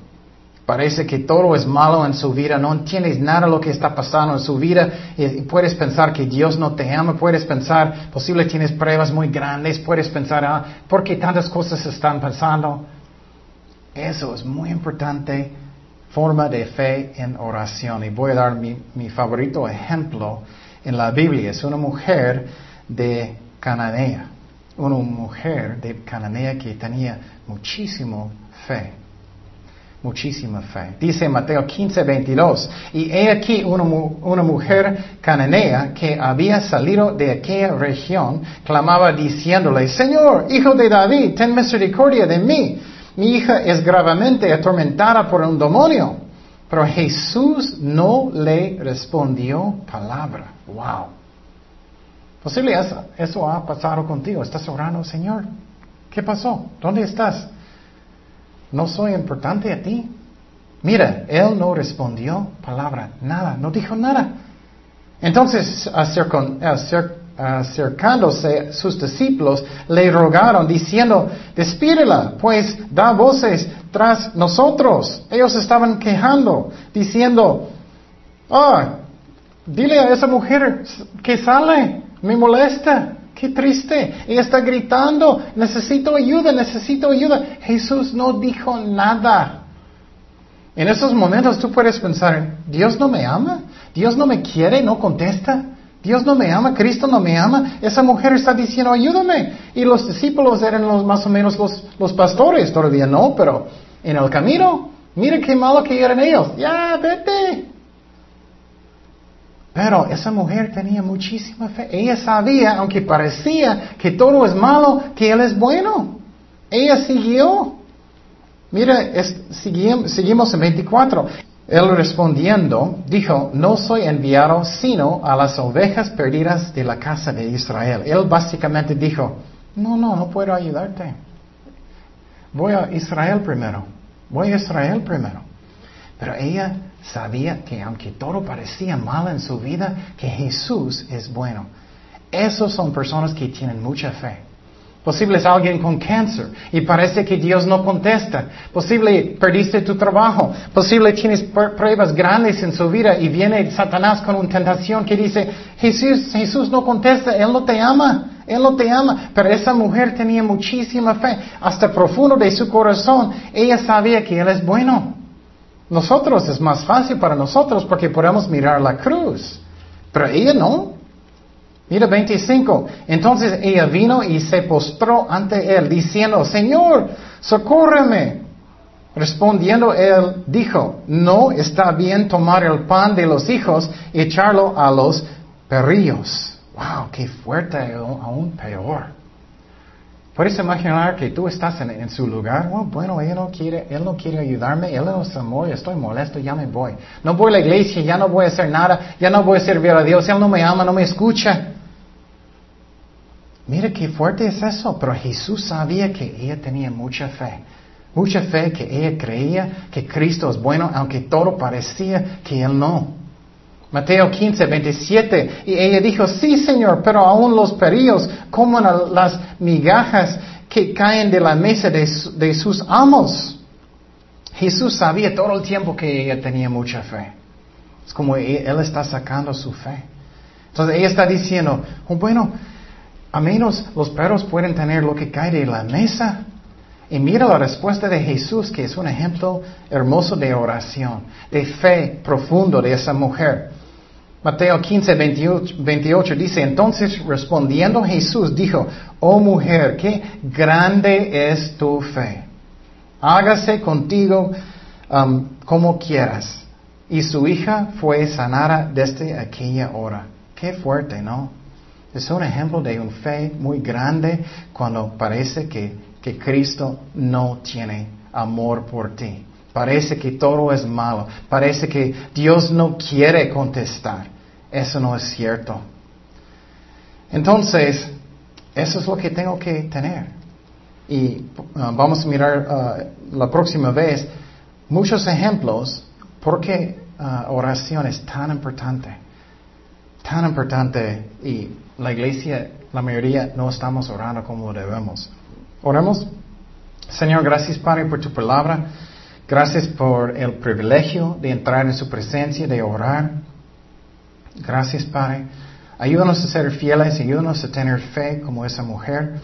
Parece que todo es malo en su vida, no entiendes nada de lo que está pasando en su vida y puedes pensar que Dios no te ama, puedes pensar, posible tienes pruebas muy grandes, puedes pensar, ah, ¿por qué tantas cosas están pasando? Eso es muy importante, forma de fe en oración. Y voy a dar mi, mi favorito ejemplo en la Biblia. Es una mujer de Cananea, una mujer de Cananea que tenía muchísimo fe muchísima fe. Dice Mateo 15, 22, y he aquí una, una, mujer cananea que había salido de aquella región, clamaba diciéndole, Señor, hijo de David, ten misericordia de mí. Mi hija es gravemente atormentada por un demonio. Pero Jesús no le respondió palabra. Wow. Posible eso, ha pasado contigo. Estás orando, Señor. ¿Qué pasó? ¿Dónde estás? no soy importante a ti. Mira, él no respondió palabra, nada, no dijo nada. Entonces, acercándose sus discípulos, le rogaron diciendo, despídela, pues da voces tras nosotros. Ellos estaban quejando, diciendo, ah, dile a esa mujer que sale, me molesta. Qué triste. Ella está gritando, necesito ayuda, necesito ayuda. Jesús no dijo nada. En esos momentos tú puedes pensar, Dios no me ama, Dios no me quiere, no contesta. Dios no me ama, Cristo no me ama. Esa mujer está diciendo, ayúdame. Y los discípulos eran más o menos los, pastores, todavía no, pero en el camino, mire qué malo que eran ellos. Ya, vete. Pero esa mujer tenía muchísima fe. Ella sabía, aunque parecía que todo es malo, que Él es bueno. Ella siguió. Mira, seguimos, en 24. Él respondiendo, dijo, no soy enviado sino a las ovejas perdidas de la casa de Israel. Él básicamente dijo, no, no, no puedo ayudarte. Voy a Israel primero. Voy a Israel primero. Pero ella sabía que aunque todo parecía mal en su vida, que Jesús es bueno. Esos son personas que tienen mucha fe. Posible es alguien con cáncer y parece que Dios no contesta. Posible perdiste tu trabajo. Posible tienes pruebas grandes en su vida y viene Satanás con una tentación que dice, Jesús, Jesús no contesta, Él no te ama. Él no te ama, pero esa mujer tenía muchísima fe, hasta profundo de su corazón. Ella sabía que Él es bueno. Nosotros es más fácil para nosotros porque podemos mirar la cruz, pero ella no. Mira 25. Entonces ella vino y se postró ante él diciendo, Señor, socórreme. Respondiendo él dijo, no está bien tomar el pan de los hijos y echarlo a los perrillos. Wow, qué fuerte, aún peor. Puedes imaginar que tú estás en, su lugar. Oh, bueno, él no quiere, él no quiere ayudarme, él no es amor, estoy molesto, ya me voy. No voy a la iglesia, ya no voy a hacer nada, ya no voy a servir a Dios, él no me ama, no me escucha. Mira qué fuerte es eso, pero Jesús sabía que ella tenía mucha fe. Mucha fe que ella creía que Cristo es bueno, aunque todo parecía que Él no. Mateo 15, 27. Y ella dijo, sí, Señor, pero aún los perillos comen las migajas que caen de la mesa de, sus amos. Jesús sabía todo el tiempo que ella tenía mucha fe. Es como e, Él está sacando su fe. Entonces ella está diciendo, oh, bueno, a menos los perros pueden tener lo que cae de la mesa. Y mira la respuesta de Jesús, que es un ejemplo hermoso de oración, de fe profundo de esa mujer. Mateo 15, 28, dice, entonces respondiendo Jesús dijo, oh mujer, qué grande es tu fe. Hágase contigo um, como quieras. Y su hija fue sanada desde aquella hora. Qué fuerte, ¿no? Es un ejemplo de una fe muy grande cuando parece que, que Cristo no tiene amor por ti. Parece que todo es malo. Parece que Dios no quiere contestar. Eso no es cierto. Entonces, eso es lo que tengo que tener. Y uh, vamos a mirar uh, la próxima vez muchos ejemplos porque uh, oración es tan importante. Tan importante y la iglesia, la mayoría no estamos orando como debemos. Oremos. Señor, gracias Padre por tu palabra. Gracias por el privilegio de entrar en su presencia, de orar. Gracias, Padre. Ayúdanos a ser fieles, ayúdanos a tener fe como esa mujer.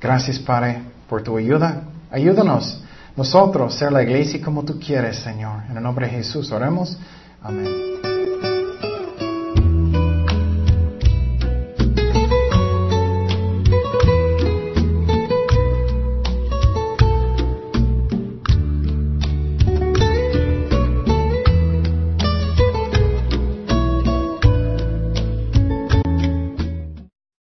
Gracias, Padre, por tu ayuda. Ayúdanos nosotros ser la iglesia como tú quieres, Señor. En el nombre de Jesús oremos. Amén.